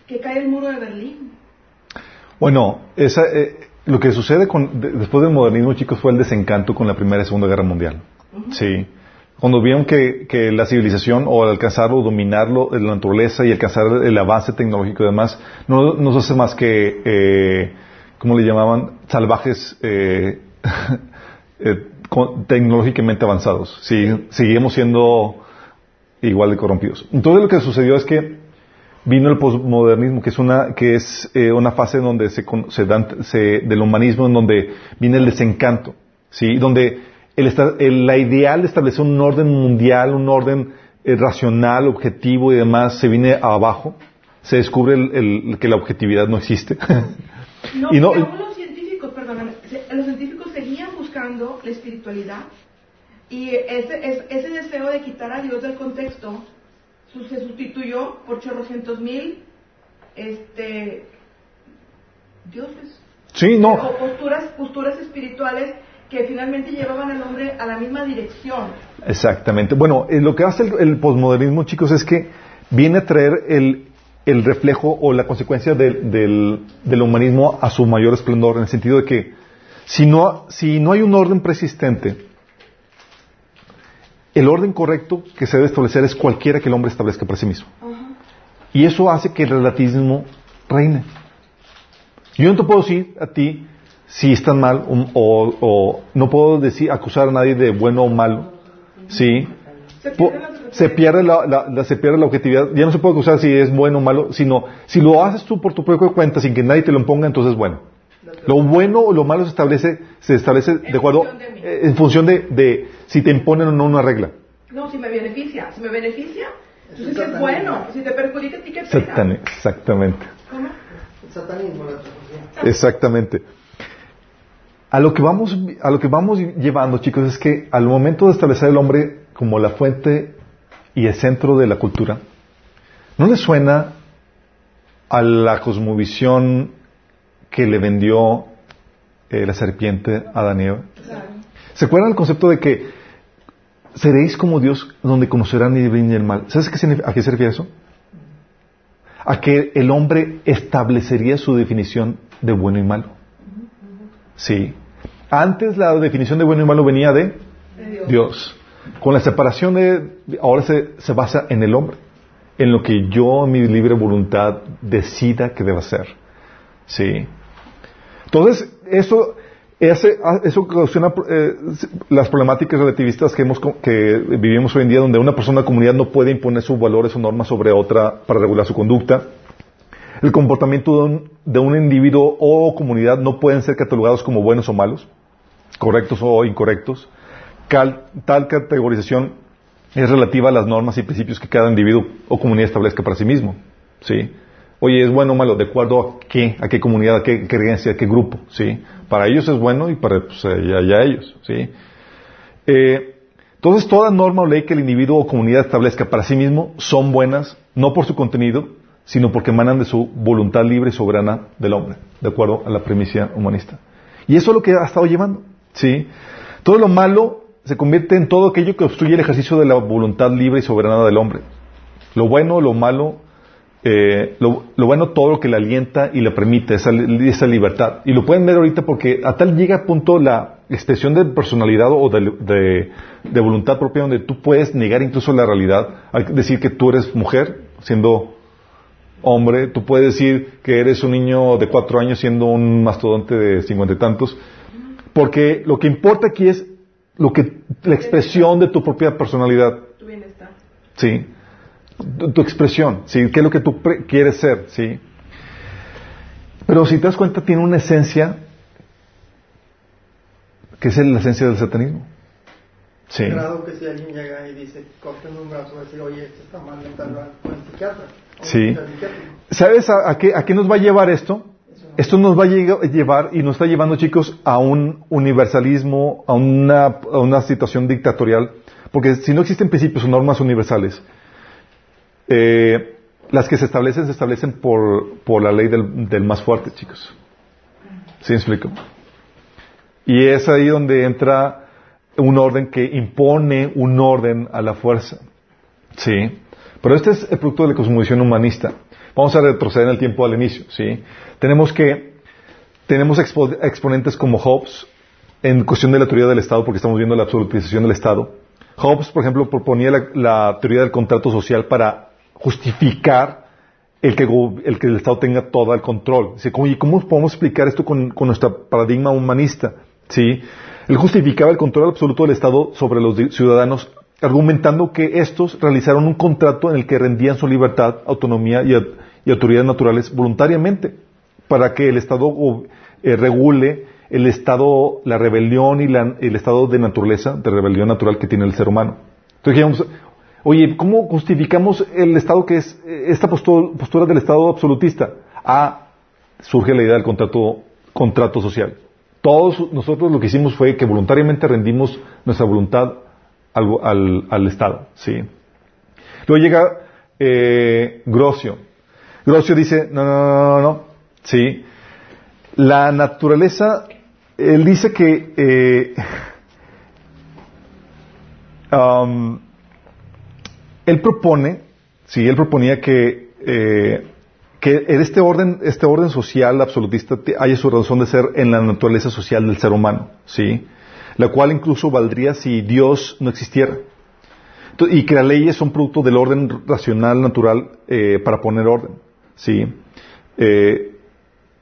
que cae el muro de Berlín. Bueno, esa, eh, lo que sucede con, después del modernismo, chicos, fue el desencanto con la Primera y Segunda Guerra Mundial. Sí. Cuando vieron que, que, la civilización, o alcanzarlo, dominarlo, la naturaleza y alcanzar el avance tecnológico y demás, no nos hace más que eh, ¿cómo le llamaban? Salvajes eh, [laughs] eh, tecnológicamente avanzados. Sí, seguimos siendo igual de corrompidos. Entonces lo que sucedió es que vino el posmodernismo, que es una, que es, eh, una fase en donde se, se, dan, se, del humanismo, en donde viene el desencanto, ¿sí? Donde el, el, la ideal de establecer un orden mundial, un orden racional, objetivo y demás, se viene abajo. Se descubre el, que la objetividad no existe. [laughs] No, y los científicos, perdóname, los científicos seguían buscando la espiritualidad y ese, ese deseo de quitar a Dios del contexto se sustituyó por chorrocientos mil este, dioses. Sí, no. O posturas, posturas espirituales que finalmente llevaban al hombre a la misma dirección. Exactamente. Bueno, eh, lo que hace el, el posmodernismo, chicos, es que viene a traer el, el reflejo o la consecuencia del, humanismo a su mayor esplendor, en el sentido de que si no, si no hay un orden persistente, el orden correcto que se debe establecer es cualquiera que el hombre establezca para sí mismo. Y eso hace que el relativismo reine. Yo no te puedo decir a ti si están mal o, no puedo decir acusar a nadie de bueno o malo. ¿Sí? Se pierde, la, se pierde la objetividad. Ya no se puede acusar si es bueno o malo, sino si lo haces tú por tu propia cuenta sin que nadie te lo imponga, entonces bueno. Lo bueno o lo malo se establece, se establece de acuerdo eh, en función de, de, si te imponen o no una regla. No, si me beneficia. Si me beneficia, entonces es bueno. Si te perjudica, ¿qué Exactamente. ¿Cómo? satanismo. Exactamente. A lo que vamos, a lo que vamos llevando, chicos, es que al momento de establecer el hombre como la fuente y el centro de la cultura, ¿no le suena a la cosmovisión que le vendió eh, la serpiente a Daniel? ¿Se acuerdan el concepto de que seréis como Dios donde conocerán el bien y el mal? ¿Sabes a qué se refiere eso? A que el hombre establecería su definición de bueno y malo. Sí. Antes la definición de bueno y malo venía de Dios. Con la separación de, ahora se, se, basa en el hombre, en lo que yo, mi libre voluntad, decida que deba ser. Sí. Entonces, eso, ese, eso ocasiona eh, las problemáticas relativistas que, vivimos hoy en día, donde una persona, una comunidad no puede imponer sus valores o normas sobre otra para regular su conducta. El comportamiento de un, de un individuo o comunidad no pueden ser catalogados como buenos o malos, correctos o incorrectos. tal categorización es relativa a las normas y principios que cada individuo o comunidad establezca para sí mismo. ¿sí? Oye, ¿es bueno o malo? ¿De acuerdo a qué? ¿A qué comunidad? ¿A qué creencia? ¿A qué grupo? ¿sí? Para ellos es bueno y para pues, ya, ellos. ¿sí? Eh, entonces, toda norma o ley que el individuo o comunidad establezca para sí mismo son buenas, no por su contenido, sino porque emanan de su voluntad libre y soberana del hombre, de acuerdo a la premisa humanista. Y eso es lo que ha estado llevando. ¿sí? Todo lo malo se convierte en todo aquello que obstruye el ejercicio de la voluntad libre y soberana del hombre. Lo bueno, lo malo, eh, lo, bueno, todo lo que le alienta y le permite, esa, esa, libertad. Y lo pueden ver ahorita porque a tal llega a punto la expresión de personalidad o de, de voluntad propia donde tú puedes negar incluso la realidad, al decir que tú eres mujer, siendo hombre, tú puedes decir que eres un niño de cuatro años siendo un mastodonte de cincuenta y tantos, porque lo que importa aquí es lo que, la expresión de tu propia personalidad. Tu bienestar. Sí. Tu, expresión, ¿sí? ¿Qué es lo que tú quieres ser? ¿Sí? Pero si te das cuenta, tiene una esencia que es la esencia del satanismo. Sí. Grado que si alguien llega y dice, un brazo, decir, oye, esto está mal, psiquiatra. Sí. ¿Sabes a, qué, a qué nos va a llevar esto? Esto nos va a llevar y nos está llevando, chicos, a un universalismo, a una, a una situación dictatorial, porque si no existen principios o normas universales, eh, las que se establecen se establecen por, por la ley del, del, más fuerte, chicos. ¿Sí me explico? Y es ahí donde entra un orden que impone un orden a la fuerza. ¿Sí? Pero este es el producto de la cosmovisión humanista. Vamos a retroceder en el tiempo al inicio, ¿sí? Tenemos que, tenemos exponentes como Hobbes en cuestión de la teoría del Estado, porque estamos viendo la absolutización del Estado. Hobbes, por ejemplo, proponía la, teoría del contrato social para justificar el que, el que el Estado tenga todo el control. ¿Y cómo podemos explicar esto con, nuestro paradigma humanista? ¿Sí? Él justificaba el control absoluto del Estado sobre los ciudadanos argumentando que estos realizaron un contrato en el que rendían su libertad, autonomía y, autoridades naturales voluntariamente para que el Estado eh, regule el estado, la rebelión y el estado de naturaleza, de rebelión natural que tiene el ser humano. Entonces oye, ¿cómo justificamos el Estado que es eh, esta postura, del Estado absolutista? Ah, surge la idea del contrato, contrato social. Todos nosotros lo que hicimos fue que voluntariamente rendimos nuestra voluntad al, Estado. ¿sí? Luego llega eh. Grocio dice, no, no, no, no, no, ¿sí? La naturaleza, él dice que eh, [laughs] um, él propone, sí, él proponía que, eh, que en este orden, este orden social absolutista haya su razón de ser en la naturaleza social del ser humano, ¿sí? la cual incluso valdría si Dios no existiera. Y que las leyes son producto del orden racional, natural, eh, para poner orden. ¿sí? Eh,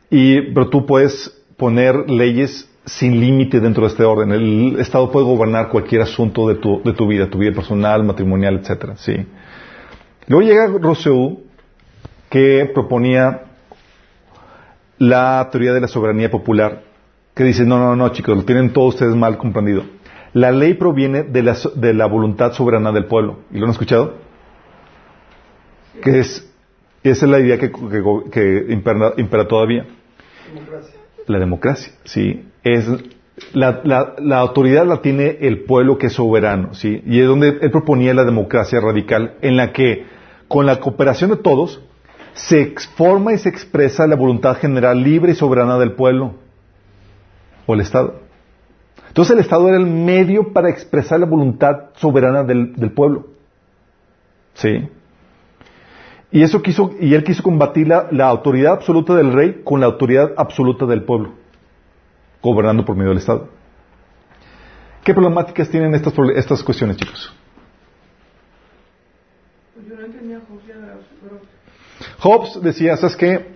y, pero tú puedes poner leyes sin límite dentro de este orden. El Estado puede gobernar cualquier asunto de tu, de tu vida, tu vida personal, matrimonial, etcétera. Sí. Luego llega Rousseau, que proponía la teoría de la soberanía popular, que dice, no, no, no, chicos, lo tienen todos ustedes mal comprendido. La ley proviene de la, de la voluntad soberana del pueblo. ¿Y lo han escuchado? Que es, esa es la idea que, que, impera, todavía. La democracia, sí. Es, la, la, la, autoridad la tiene el pueblo que es soberano, ¿sí? Y es donde él proponía la democracia radical, en la que, con la cooperación de todos, se forma y se expresa la voluntad general libre y soberana del pueblo o el Estado. Entonces el Estado era el medio para expresar la voluntad soberana del, pueblo. ¿Sí? Y eso quiso, y él quiso combatir la, la, autoridad absoluta del rey con la autoridad absoluta del pueblo, gobernando por medio del Estado. ¿Qué problemáticas tienen estas, estas cuestiones, chicos? Pues yo no entendía Hobbes decía, ¿sabes qué?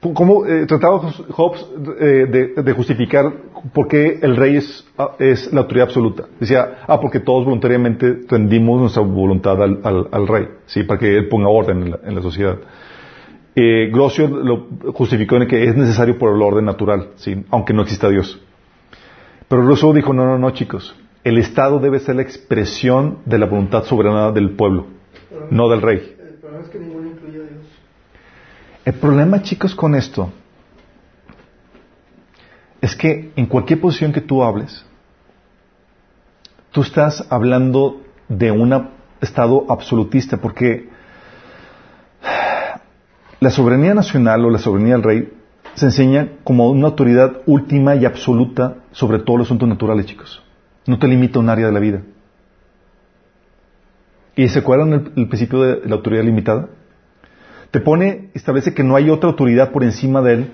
¿Cómo eh, trataba Hobbes eh, de, justificar por qué el rey es, ah, es, la autoridad absoluta? Decía, ah, porque todos voluntariamente rendimos nuestra voluntad al, rey, ¿sí? Para que él ponga orden en la, sociedad. Eh, lo justificó en que es necesario por el orden natural, ¿sí? Aunque no exista Dios. Pero Rousseau dijo, no, no, no, chicos. El Estado debe ser la expresión de la voluntad soberana del pueblo, no del rey. El problema es que ninguno incluye a Dios. El problema, chicos, con esto es que en cualquier posición que tú hables, tú estás hablando de un Estado absolutista, porque la soberanía nacional o la soberanía del rey se enseña como una autoridad última y absoluta sobre todos los asuntos naturales, chicos. No te limita un área de la vida. ¿Y se acuerdan el, el principio de la autoridad limitada? Te pone, establece que no hay otra autoridad por encima de él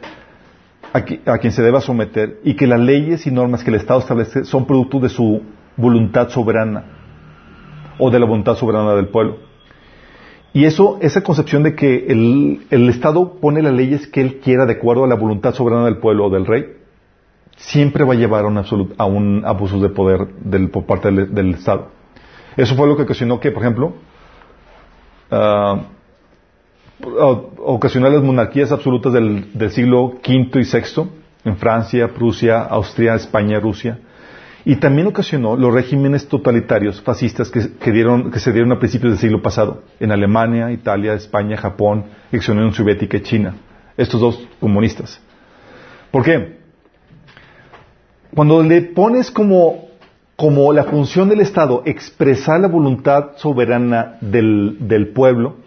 a, quien se deba someter y que las leyes y normas que el Estado establece son producto de su voluntad soberana o de la voluntad soberana del pueblo. Y eso, esa concepción de que el, Estado pone las leyes que él quiera de acuerdo a la voluntad soberana del pueblo o del rey, siempre va a llevar a un, a un abuso de poder por parte del, Estado. Eso fue lo que ocasionó que, por ejemplo, uh, ocasionó las monarquías absolutas del, siglo V y VI en Francia, Prusia, Austria, España, Rusia. Y también ocasionó los regímenes totalitarios fascistas que, dieron, que se dieron a principios del siglo pasado en Alemania, Italia, España, Japón, ex Unión Soviética y China. Estos dos comunistas. ¿Por qué? Cuando le pones como, como la función del Estado expresar la voluntad soberana del, del pueblo,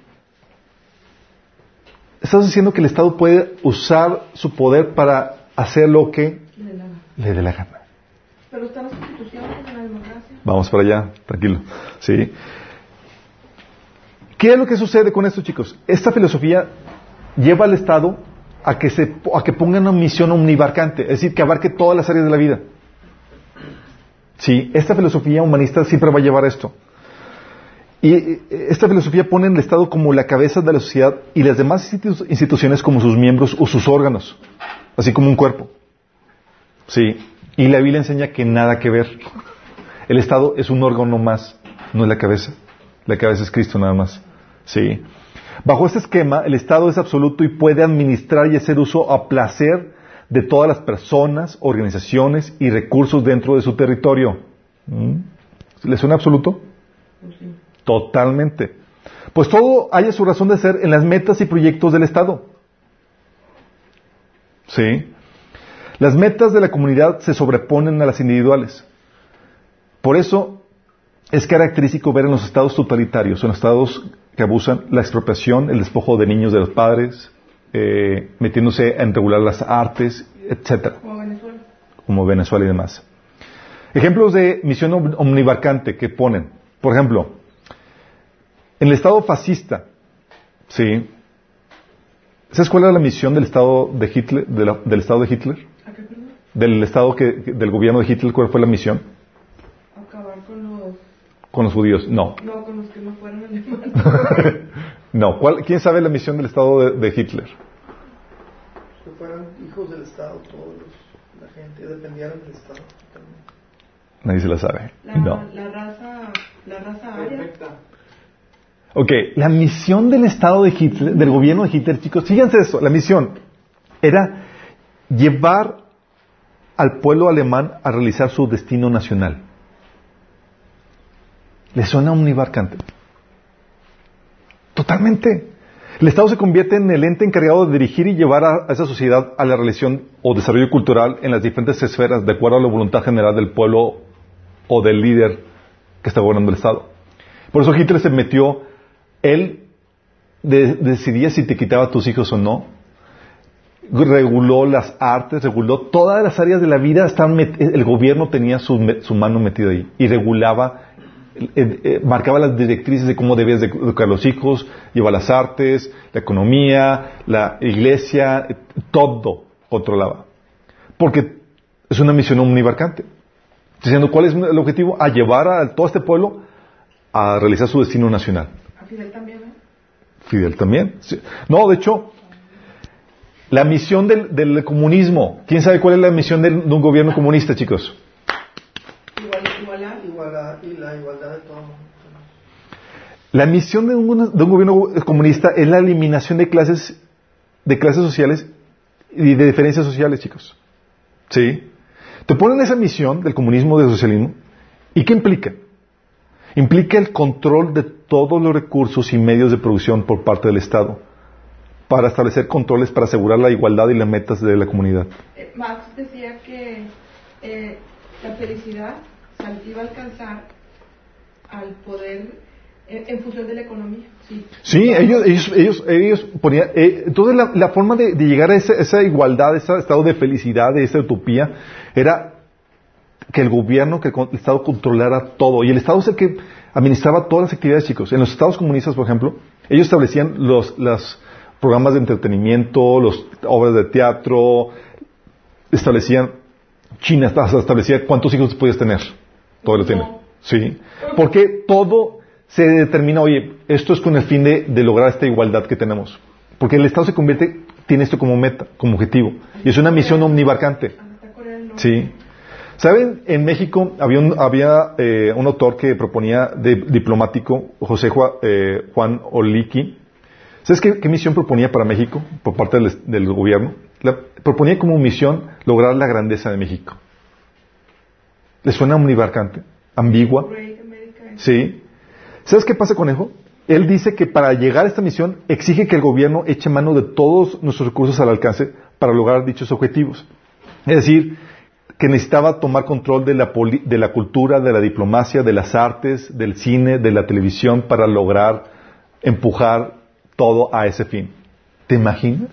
Estás diciendo que el Estado puede usar su poder para hacer lo que le dé la gana. Pero están las constituciones de la democracia. Vamos para allá, tranquilo. ¿Sí? ¿Qué es lo que sucede con esto, chicos? Esta filosofía lleva al Estado a que, se, a que ponga una misión omnibarcante, es decir, que abarque todas las áreas de la vida. Sí, esta filosofía humanista siempre va a llevar esto. Y esta filosofía pone el Estado como la cabeza de la sociedad y las demás instituciones como sus miembros o sus órganos, así como un cuerpo. Sí. Y la Biblia enseña que nada que ver. El Estado es un órgano más, no es la cabeza. La cabeza es Cristo nada más. Sí. Bajo este esquema, el Estado es absoluto y puede administrar y hacer uso a placer de todas las personas, organizaciones y recursos dentro de su territorio. ¿Mm? ¿Le suena absoluto? Sí. Totalmente. Pues todo haya su razón de ser en las metas y proyectos del Estado. ¿Sí? Las metas de la comunidad se sobreponen a las individuales. Por eso es característico ver en los estados totalitarios, en los estados que abusan la expropiación, el despojo de niños de los padres, eh, metiéndose en regular las artes, etcétera. Como Venezuela. Como Venezuela y demás. Ejemplos de misión omnibarcante que ponen. Por ejemplo, en el Estado fascista, ¿sí? ¿Sabes cuál era la misión del Estado de Hitler? del Estado de Hitler? Del Estado que, del gobierno de Hitler, ¿cuál fue la misión? Acabar con los... Con los judíos, no. No, con los que no fueron alemanes. [laughs] no, ¿quién sabe la misión del Estado de, Hitler? fueran hijos del Estado, todos los, la gente, dependieran del Estado. Nadie se la sabe. La, no. la raza, la raza aria. Ok, la misión del Estado de Hitler, del gobierno de Hitler, chicos, fíjense eso, la misión era llevar al pueblo alemán a realizar su destino nacional. ¿Le suena omnibarcante? Totalmente. El Estado se convierte en el ente encargado de dirigir y llevar a, esa sociedad a la realización o desarrollo cultural en las diferentes esferas de acuerdo a la voluntad general del pueblo o del líder que está gobernando el Estado. Por eso Hitler se metió, él decidía si te quitaba tus hijos o no, reguló las artes, reguló todas las áreas de la vida, el gobierno tenía su, su mano metida ahí y regulaba eh, marcaba las directrices de cómo debías educar a los hijos, llevar las artes, la economía, la iglesia, todo controlaba. Porque es una misión omnibarcante. Diciendo, ¿cuál es el objetivo? A llevar a todo este pueblo a realizar su destino nacional. ¿A Fidel también? ¿eh? Fidel también. No, de hecho, la misión del, comunismo. ¿Quién sabe cuál es la misión de un gobierno comunista, chicos? la igualdad de La misión de un, gobierno comunista es la eliminación de clases, de clases sociales y de diferencias sociales, chicos. ¿Sí? Te ponen esa misión del comunismo, del socialismo, ¿y qué implica? Implica el control de todos los recursos y medios de producción por parte del Estado para establecer controles para asegurar la igualdad y las metas de la comunidad. Eh, Marx decía que eh, la felicidad se iba a alcanzar al poder en, función de la economía. Sí, ellos, ellos, ellos, ellos ponían, eh, entonces la, forma de, llegar a esa, esa igualdad, ese estado de felicidad, de esa utopía, era que el gobierno, que el Estado controlara todo. Y el Estado es el que administraba todas las actividades, chicos. En los Estados comunistas, por ejemplo, ellos establecían los, los programas de entretenimiento, las obras de teatro, establecían, China establecía cuántos hijos podías tener. Todo lo tiene. Sí. Porque todo se determina, oye, esto es con el fin de, lograr esta igualdad que tenemos. Porque el Estado se convierte, tiene esto como meta, como objetivo. Y es una misión omnibarcante. Sí. ¿Saben? En México había un, había, eh, un autor que proponía de diplomático, José eh, Juan Oliki. ¿Sabes qué, misión proponía para México por parte del, gobierno? proponía como misión lograr la grandeza de México. ¿Le suena omnibarcante? ¿Ambigua? Sí. ¿Sabes qué pasa con eso? Él dice que para llegar a esta misión exige que el gobierno eche mano de todos nuestros recursos al alcance para lograr dichos objetivos. Es decir, que necesitaba tomar control de la, de la cultura, de la diplomacia, de las artes, del cine, de la televisión para lograr empujar todo a ese fin. ¿Te imaginas?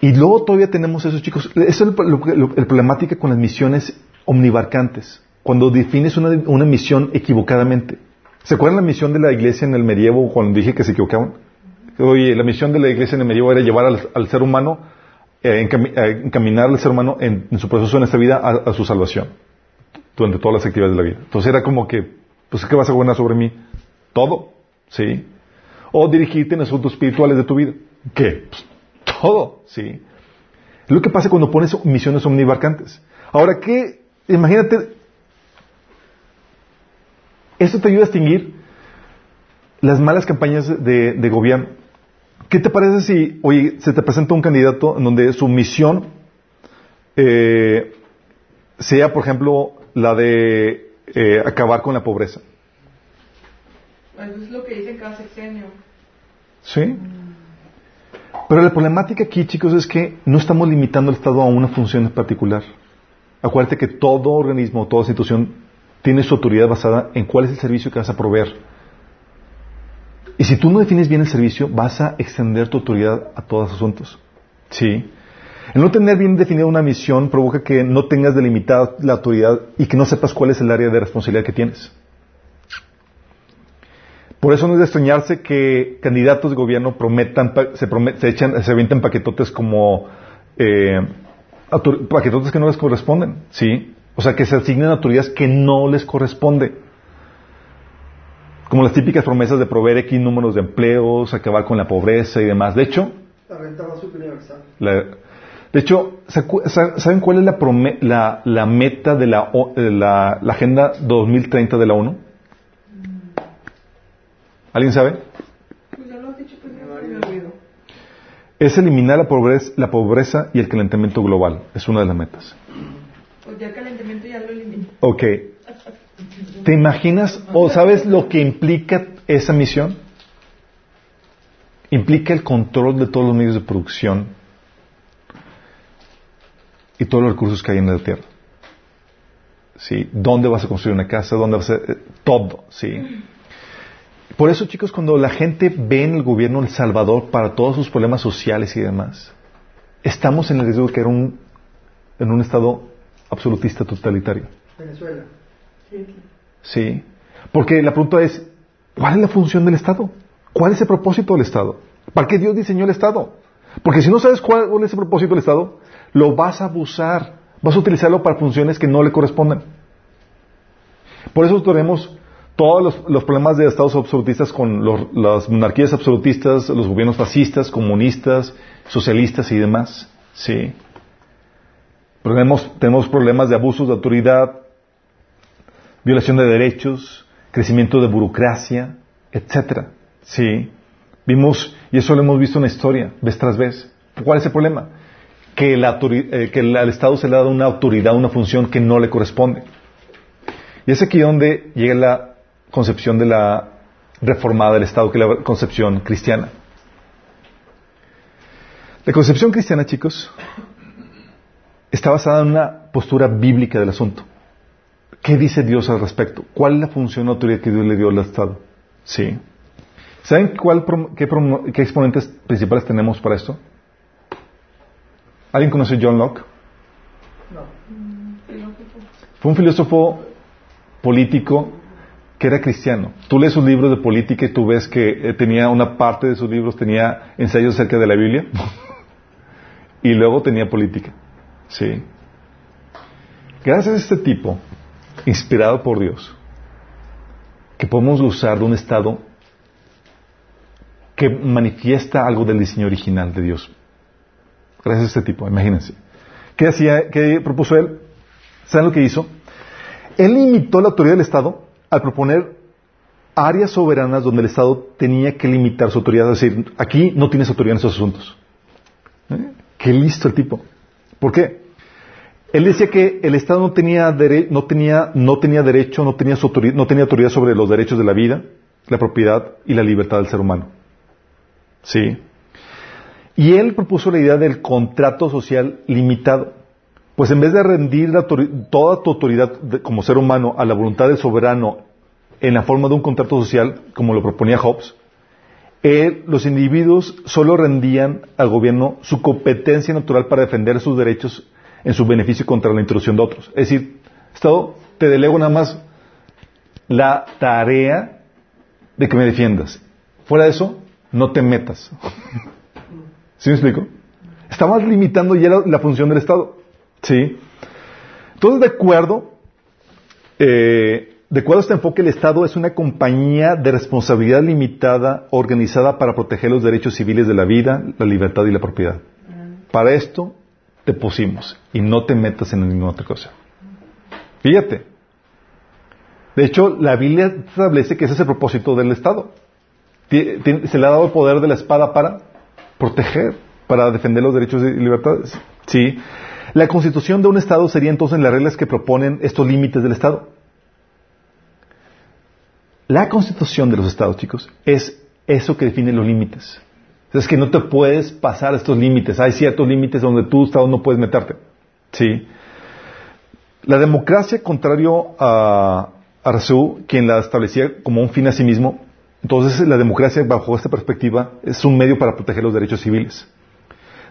Y luego todavía tenemos esos chicos. Eso es el, problemática con las misiones omnibarcantes. Cuando defines una, una, misión equivocadamente. ¿Se acuerdan la misión de la iglesia en el medievo cuando dije que se equivocaban? Oye, la misión de la iglesia en el medievo era llevar al, ser humano, eh, eh, encaminar al ser humano en, su proceso en esta vida a, su salvación. Durante todas las actividades de la vida. Entonces era como que, pues, ¿qué vas a gobernar sobre mí? Todo. ¿Sí? O dirigirte en asuntos espirituales de tu vida. ¿Qué? Pues, todo, ¿sí? Lo que pasa cuando pones misiones omnibarcantes. Ahora, ¿qué? Imagínate, esto te ayuda a distinguir las malas campañas de, gobierno. ¿Qué te parece si, oye, se te presenta un candidato en donde su misión eh, sea, por ejemplo, la de eh, acabar con la pobreza? Eso es lo que dicen cada sexenio. ¿Sí? Pero la problemática aquí, chicos, es que no estamos limitando el Estado a una función en particular. Acuérdate que todo organismo, toda institución tiene su autoridad basada en cuál es el servicio que vas a proveer. Y si tú no defines bien el servicio, vas a extender tu autoridad a todos los asuntos. ¿Sí? El no tener bien definida una misión provoca que no tengas delimitada la autoridad y que no sepas cuál es el área de responsabilidad que tienes. Por eso no es de extrañarse que candidatos de gobierno prometan, se, se, echan, se avientan paquetotes como eh, paquetotes que no les corresponden, ¿sí? O sea, que se asignen autoridades que no les corresponde. Como las típicas promesas de proveer X números de empleos, acabar con la pobreza y demás. De hecho, la renta básica universal. de hecho, ¿saben cuál es la, la, meta de la, la, Agenda 2030 de la ONU? ¿Alguien sabe? Pues es eliminar la pobreza, la pobreza y el calentamiento global. Es una de las metas. Pues ya el calentamiento ya lo. Ok. ¿Te imaginas o sabes lo que implica esa misión? Implica el control de todos los medios de producción y todos los recursos que hay en la tierra. ¿Sí? ¿Dónde vas a construir una casa? ¿Dónde vas a...? Eh, todo, ¿sí? Por eso, chicos, cuando la gente ve en el gobierno El Salvador para todos sus problemas sociales y demás, estamos en el riesgo de caer un, en un estado absolutista totalitario. Venezuela. Sí. Porque la pregunta es, ¿cuál es la función del Estado? ¿Cuál es el propósito del Estado? ¿Para qué Dios diseñó el Estado? Porque si no sabes cuál, es el propósito del Estado, lo vas a abusar, vas a utilizarlo para funciones que no le corresponden. Por eso tenemos todos los, problemas de estados absolutistas con las monarquías absolutistas, los gobiernos fascistas, comunistas, socialistas y demás. Sí. Tenemos, tenemos problemas de abusos de autoridad, violación de derechos, crecimiento de burocracia, etcétera. Sí. Vimos, y eso lo hemos visto en la historia, vez tras vez. ¿Cuál es el problema? Que, eh, que al Estado se le ha dado una autoridad, una función que no le corresponde. Y es aquí donde llega la concepción de la reformada del Estado, que es la concepción cristiana. La concepción cristiana, chicos, está basada en una postura bíblica del asunto. ¿Qué dice Dios al respecto? ¿Cuál es la función o autoridad que Dios le dio al Estado? Sí. ¿Saben cuál, qué, qué, exponentes principales tenemos para esto? ¿Alguien conoce John Locke? No. Fue un filósofo político que era cristiano. Tú lees sus libros de política y tú ves que eh, tenía una parte de sus libros, tenía ensayos acerca de la Biblia [laughs] y luego tenía política. Sí. Gracias a este tipo, inspirado por Dios, que podemos usar de un estado que manifiesta algo del diseño original de Dios. Gracias a este tipo, imagínense. ¿Qué hacía, qué propuso él? ¿Saben lo que hizo? Él limitó la autoridad del Estado al proponer áreas soberanas donde el Estado tenía que limitar su autoridad, es decir, aquí no tienes autoridad en esos asuntos. ¿Eh? Qué listo el tipo. ¿Por qué? Él decía que el Estado no tenía, no tenía, no tenía derecho, no tenía, autoridad, no tenía autoridad sobre los derechos de la vida, la propiedad y la libertad del ser humano. ¿Sí? Y él propuso la idea del contrato social limitado. Pues en vez de rendir toda tu autoridad como ser humano a la voluntad del soberano en la forma de un contrato social, como lo proponía Hobbes, los individuos solo rendían al gobierno su competencia natural para defender sus derechos en su beneficio contra la intrusión de otros. Es decir, Estado, te delego nada más la tarea de que me defiendas. Fuera de eso, no te metas. [laughs] ¿Sí me explico? Estamos limitando ya la función del Estado. ¿Sí? Entonces, de acuerdo, eh, de acuerdo a este enfoque, el Estado es una compañía de responsabilidad limitada organizada para proteger los derechos civiles de la vida, la libertad y la propiedad. Mm. Para esto te pusimos y no te metas en ninguna otra cosa. Fíjate. De hecho, la Biblia establece que ese es el propósito del Estado. Se le ha dado el poder de la espada para proteger, para defender los derechos y libertades. Sí. La constitución de un Estado sería entonces las reglas que proponen estos límites del Estado. La constitución de los Estados, chicos, es eso que define los límites. Es que no te puedes pasar estos límites. Hay ciertos límites donde tú, Estado, no puedes meterte. ¿Sí? La democracia, contrario a, a quien la establecía como un fin a sí mismo, entonces la democracia, bajo esta perspectiva, es un medio para proteger los derechos civiles.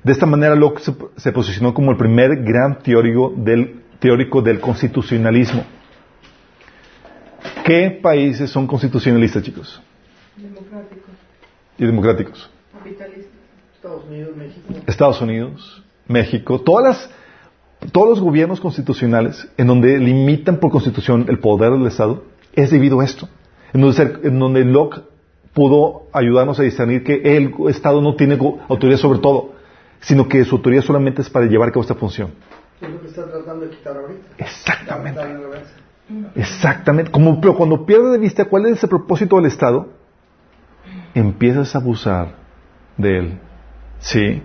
De esta manera Locke se, posicionó como el primer gran teórico del, teórico del constitucionalismo. ¿Qué países son constitucionalistas, chicos? Democráticos. ¿Y democráticos? Capitalistas. Estados Unidos, México. Estados Unidos, México. Todas todos los gobiernos constitucionales en donde limitan por constitución el poder del Estado es debido a esto. en donde, en donde Locke pudo ayudarnos a discernir que el Estado no tiene autoridad sobre todo, sino que su autoridad solamente es para llevar a cabo esta función. Es lo que está tratando de quitar ahorita. Exactamente. Exactamente. Como, pero cuando pierdes de vista cuál es el propósito del Estado, empiezas a abusar de él. ¿Sí?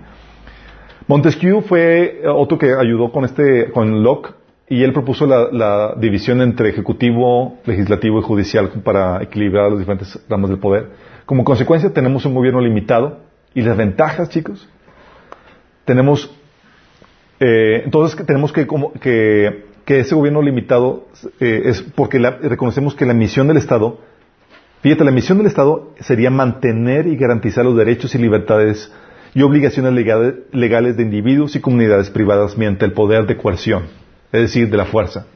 Montesquieu fue otro que ayudó con este, con Locke, y él propuso la, división entre ejecutivo, legislativo y judicial para equilibrar los diferentes ramas del poder. Como consecuencia tenemos un gobierno limitado y las ventajas, chicos, tenemos, eh, entonces tenemos que, como, que, que, ese gobierno limitado eh, es porque reconocemos que la misión del Estado, fíjate, la misión del Estado sería mantener y garantizar los derechos y libertades y obligaciones legales de individuos y comunidades privadas mediante el poder de coerción es decir, de la fuerza.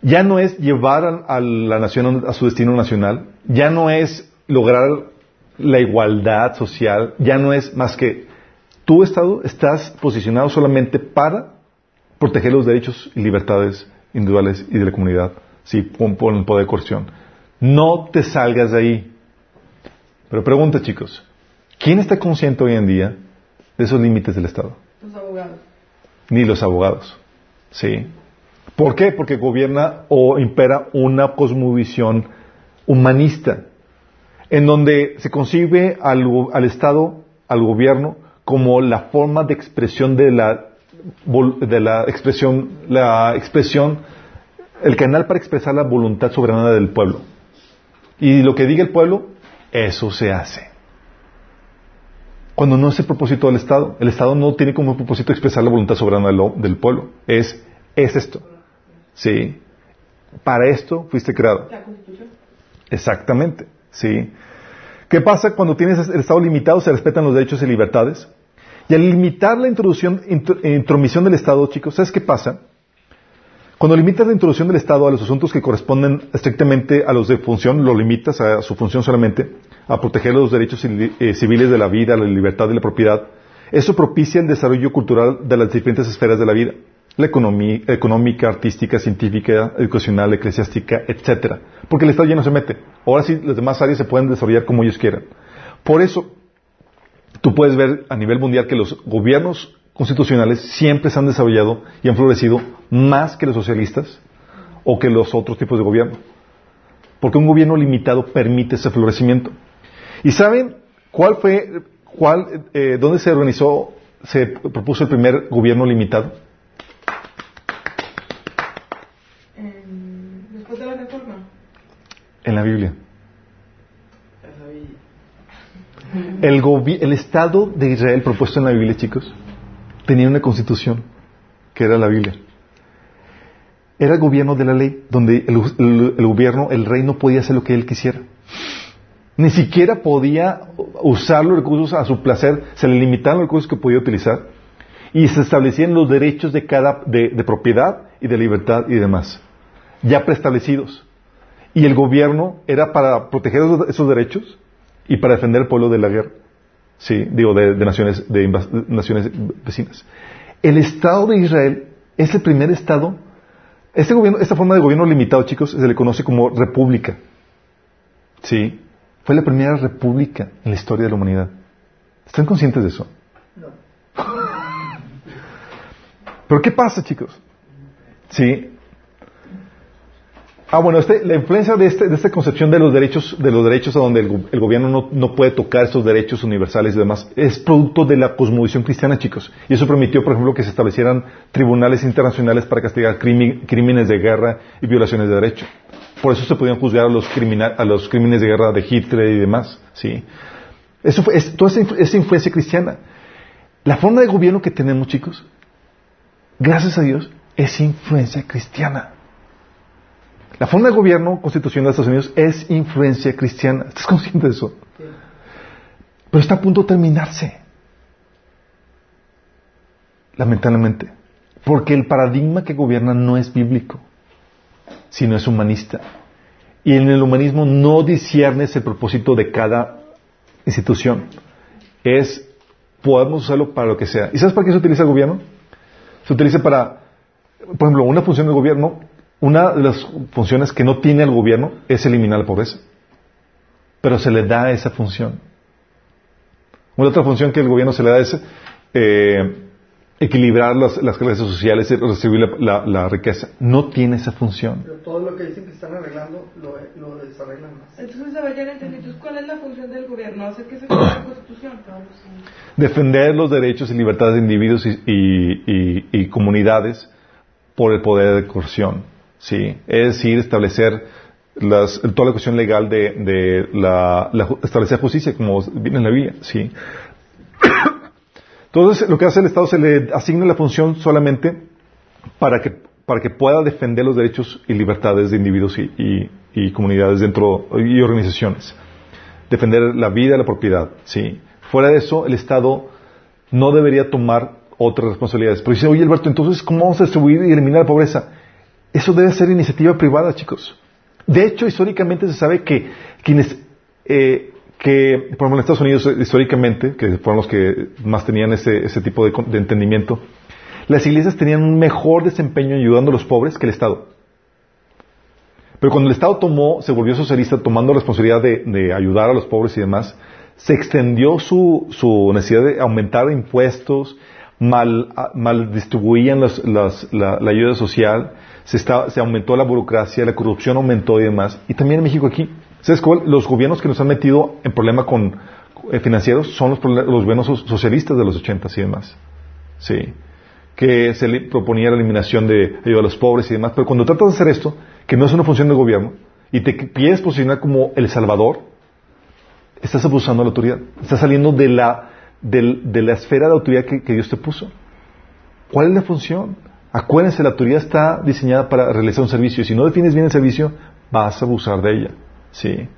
Ya no es llevar a, la nación a su destino nacional, ya no es lograr la igualdad social, ya no es más que tu Estado estás posicionado solamente para proteger los derechos y libertades individuales y de la comunidad, sí, con, el poder de coerción. No te salgas de ahí. Pero pregunta, chicos, ¿quién está consciente hoy en día de esos límites del Estado? Los abogados. Ni los abogados. ¿Sí? ¿Por qué? Porque gobierna o impera una cosmovisión humanista, en donde se concibe al, al Estado, al gobierno, como la forma de expresión de la, de la expresión, la expresión, el canal para expresar la voluntad soberana del pueblo. Y lo que diga el pueblo, eso se hace. Cuando no es el propósito del Estado, el Estado no tiene como propósito expresar la voluntad soberana del, pueblo. Es, es esto. ¿Sí? Para esto fuiste creado. ¿La Constitución? Exactamente. ¿Sí? ¿Qué pasa cuando tienes el Estado limitado? Se respetan los derechos y libertades. Y al limitar la introducción, intromisión del Estado, chicos, ¿sabes qué pasa? Cuando limitas la introducción del Estado a los asuntos que corresponden estrictamente a los de función, lo limitas a su función solamente, a proteger los derechos eh, civiles de la vida, la libertad y la propiedad, eso propicia el desarrollo cultural de las diferentes esferas de la vida, la economía, económica, artística, científica, educacional, eclesiástica, etcétera, porque el Estado ya no se mete. Ahora sí, las demás áreas se pueden desarrollar como ellos quieran. Por eso, tú puedes ver a nivel mundial que los gobiernos constitucionales siempre se han desarrollado y han florecido más que los socialistas o que los otros tipos de gobierno. Porque un gobierno limitado permite ese florecimiento. ¿Y saben cuál fue, cuál, eh, dónde se organizó, se propuso el primer gobierno limitado? después de la reforma. En la Biblia. El, el Estado de Israel propuesto en la Biblia, chicos, tenía una constitución, que era la Biblia. Era el gobierno de la ley, donde el, gobierno, el rey no podía hacer lo que él quisiera. Ni siquiera podía usar los recursos a su placer, se le limitaban los recursos que podía utilizar y se establecían los derechos de cada de, propiedad y de libertad y demás, ya preestablecidos. Y el gobierno era para proteger esos derechos y para defender al pueblo de la guerra. Sí, digo, de, naciones, de naciones vecinas. El Estado de Israel es el primer Estado. Este gobierno, esta forma de gobierno limitado, chicos, se le conoce como república. Sí. Fue la primera república en la historia de la humanidad. ¿Están conscientes de eso? No. [laughs] Pero ¿qué pasa, chicos? Sí. Ah, bueno, este, la influencia de, este, de, esta concepción de los derechos, de los derechos a donde el, gobierno no, no, puede tocar esos derechos universales y demás, es producto de la cosmovisión cristiana, chicos. Y eso permitió, por ejemplo, que se establecieran tribunales internacionales para castigar crímenes de guerra y violaciones de derecho. Por eso se podían juzgar a los, a los crímenes de guerra de Hitler y demás. ¿sí? Eso fue, es, toda esa, influencia cristiana. La forma de gobierno que tenemos, chicos, gracias a Dios, es influencia cristiana. La forma de gobierno constitucional de Estados Unidos es influencia cristiana. ¿Estás consciente de eso? Pero está a punto de terminarse. Lamentablemente. Porque el paradigma que gobierna no es bíblico, sino es humanista. Y en el humanismo no disciernes el propósito de cada institución. Es, podemos usarlo para lo que sea. ¿Y sabes para qué se utiliza el gobierno? Se utiliza para, por ejemplo, una función del gobierno una de las funciones que no tiene el gobierno es eliminar la pobreza. Pero se le da esa función. Una otra función que el gobierno se le da es eh, equilibrar las, las, clases sociales y recibir la, riqueza. No tiene esa función. Pero todo lo que dicen que están arreglando lo, lo desarreglan más. Entonces, Entonces, ¿cuál es la función del gobierno? ¿Hacer que se la Constitución? [coughs] Defender los derechos y libertades de individuos y, y, y, comunidades por el poder de coerción. ¿Sí? Es decir, establecer las, toda la cuestión legal de, de la, establecer justicia, como viene en la Biblia. ¿sí? [coughs] Entonces, lo que hace el Estado se le asigna la función solamente para que, para que pueda defender los derechos y libertades de individuos y, y, comunidades dentro y organizaciones. Defender la vida y la propiedad, sí. Fuera de eso, el Estado no debería tomar otras responsabilidades. Pero dice, oye Alberto, entonces, ¿cómo vamos a distribuir y eliminar la pobreza? Eso debe ser iniciativa privada, chicos. De hecho, históricamente se sabe que quienes eh, que, por ejemplo, en Estados Unidos históricamente, que fueron los que más tenían ese, ese tipo de, entendimiento, las iglesias tenían un mejor desempeño ayudando a los pobres que el Estado. Pero cuando el Estado tomó, se volvió socialista tomando la responsabilidad de, ayudar a los pobres y demás, se extendió su, su necesidad de aumentar impuestos, mal, mal distribuían la, ayuda social, se, se aumentó la burocracia, la corrupción aumentó y demás. Y también en México aquí. ¿Sabes cuál? Los gobiernos que nos han metido en problema con eh, financieros son los, los, gobiernos socialistas de los ochentas y demás. Sí. Que se le proponía la eliminación de ayuda a los pobres y demás. Pero cuando tratas de hacer esto, que no es una función del gobierno, y te quieres posicionar como el salvador, estás abusando de la autoridad. Estás saliendo de la, de, la esfera de autoridad que, que Dios te puso. ¿Cuál es la función? Acuérdense, la autoridad está diseñada para realizar un servicio. Si no defines bien el servicio, vas a abusar de ella. Sí.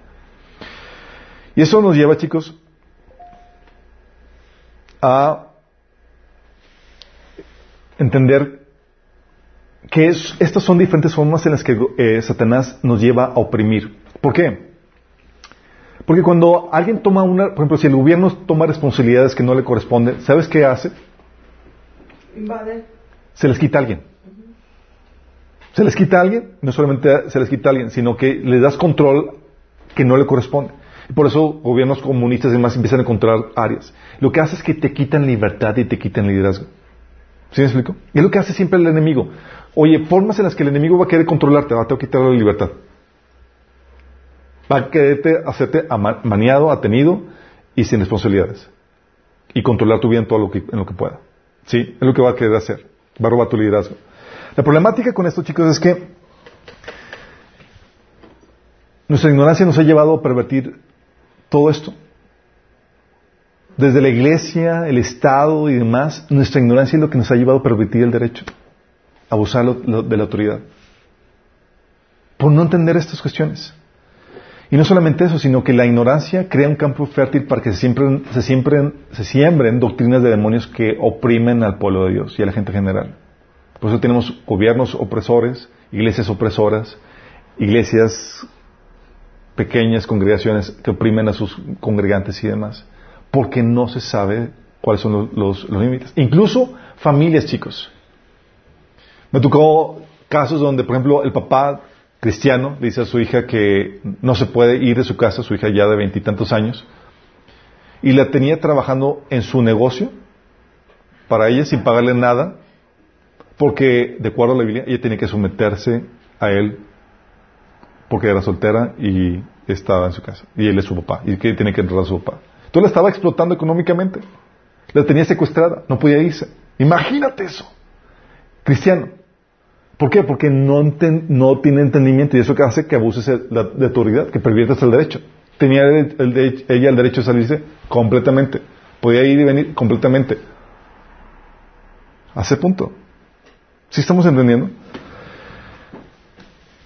Y eso nos lleva, chicos, a entender que estas son diferentes formas en las que eh, Satanás nos lleva a oprimir. ¿Por qué? Porque cuando alguien toma una, por ejemplo, si el gobierno toma responsabilidades que no le corresponden, ¿sabes qué hace? Invade. Se les quita a alguien. Se les quita a alguien, no solamente se les quita a alguien, sino que le das control que no le corresponde. Por eso gobiernos comunistas y demás empiezan a encontrar áreas. Lo que hace es que te quitan libertad y te quitan liderazgo. ¿Sí me explico? Y es lo que hace siempre el enemigo. Oye, formas en las que el enemigo va a querer controlarte, va a quitar la libertad. Va a quererte hacerte maniado, atenido y sin responsabilidades. Y controlar tu vida en todo en lo que pueda. ¿Sí? Es lo que va a querer hacer. Va a robar tu liderazgo. La problemática con esto, chicos, es que nuestra ignorancia nos ha llevado a pervertir todo esto. Desde la iglesia, el Estado y demás, nuestra ignorancia es lo que nos ha llevado a pervertir el derecho, abusar de la autoridad. Por no entender estas cuestiones. Y no solamente eso, sino que la ignorancia crea un campo fértil para que se siembren, se, siembren, se siembren doctrinas de demonios que oprimen al pueblo de Dios y a la gente general. Por eso tenemos gobiernos opresores, iglesias opresoras, iglesias pequeñas congregaciones que oprimen a sus congregantes y demás, porque no se sabe cuáles son los, límites. Incluso familias, chicos. Me tocó casos donde, por ejemplo, el papá cristiano dice a su hija que no se puede ir de su casa, su hija ya de veintitantos años, y la tenía trabajando en su negocio para ella sin pagarle nada, porque de acuerdo a la Biblia ella tenía que someterse a él porque era soltera y estaba en su casa. Y él es su papá. Y que tiene que entrar a su papá. Entonces la estaba explotando económicamente. La tenía secuestrada. No podía irse. Imagínate eso. Cristiano. ¿Por qué? Porque no, tiene entendimiento y eso que hace que abuses de autoridad, que perviertas el derecho. Tenía ella el derecho de salirse completamente. Podía ir y venir completamente. Ese punto. ¿Sí estamos entendiendo?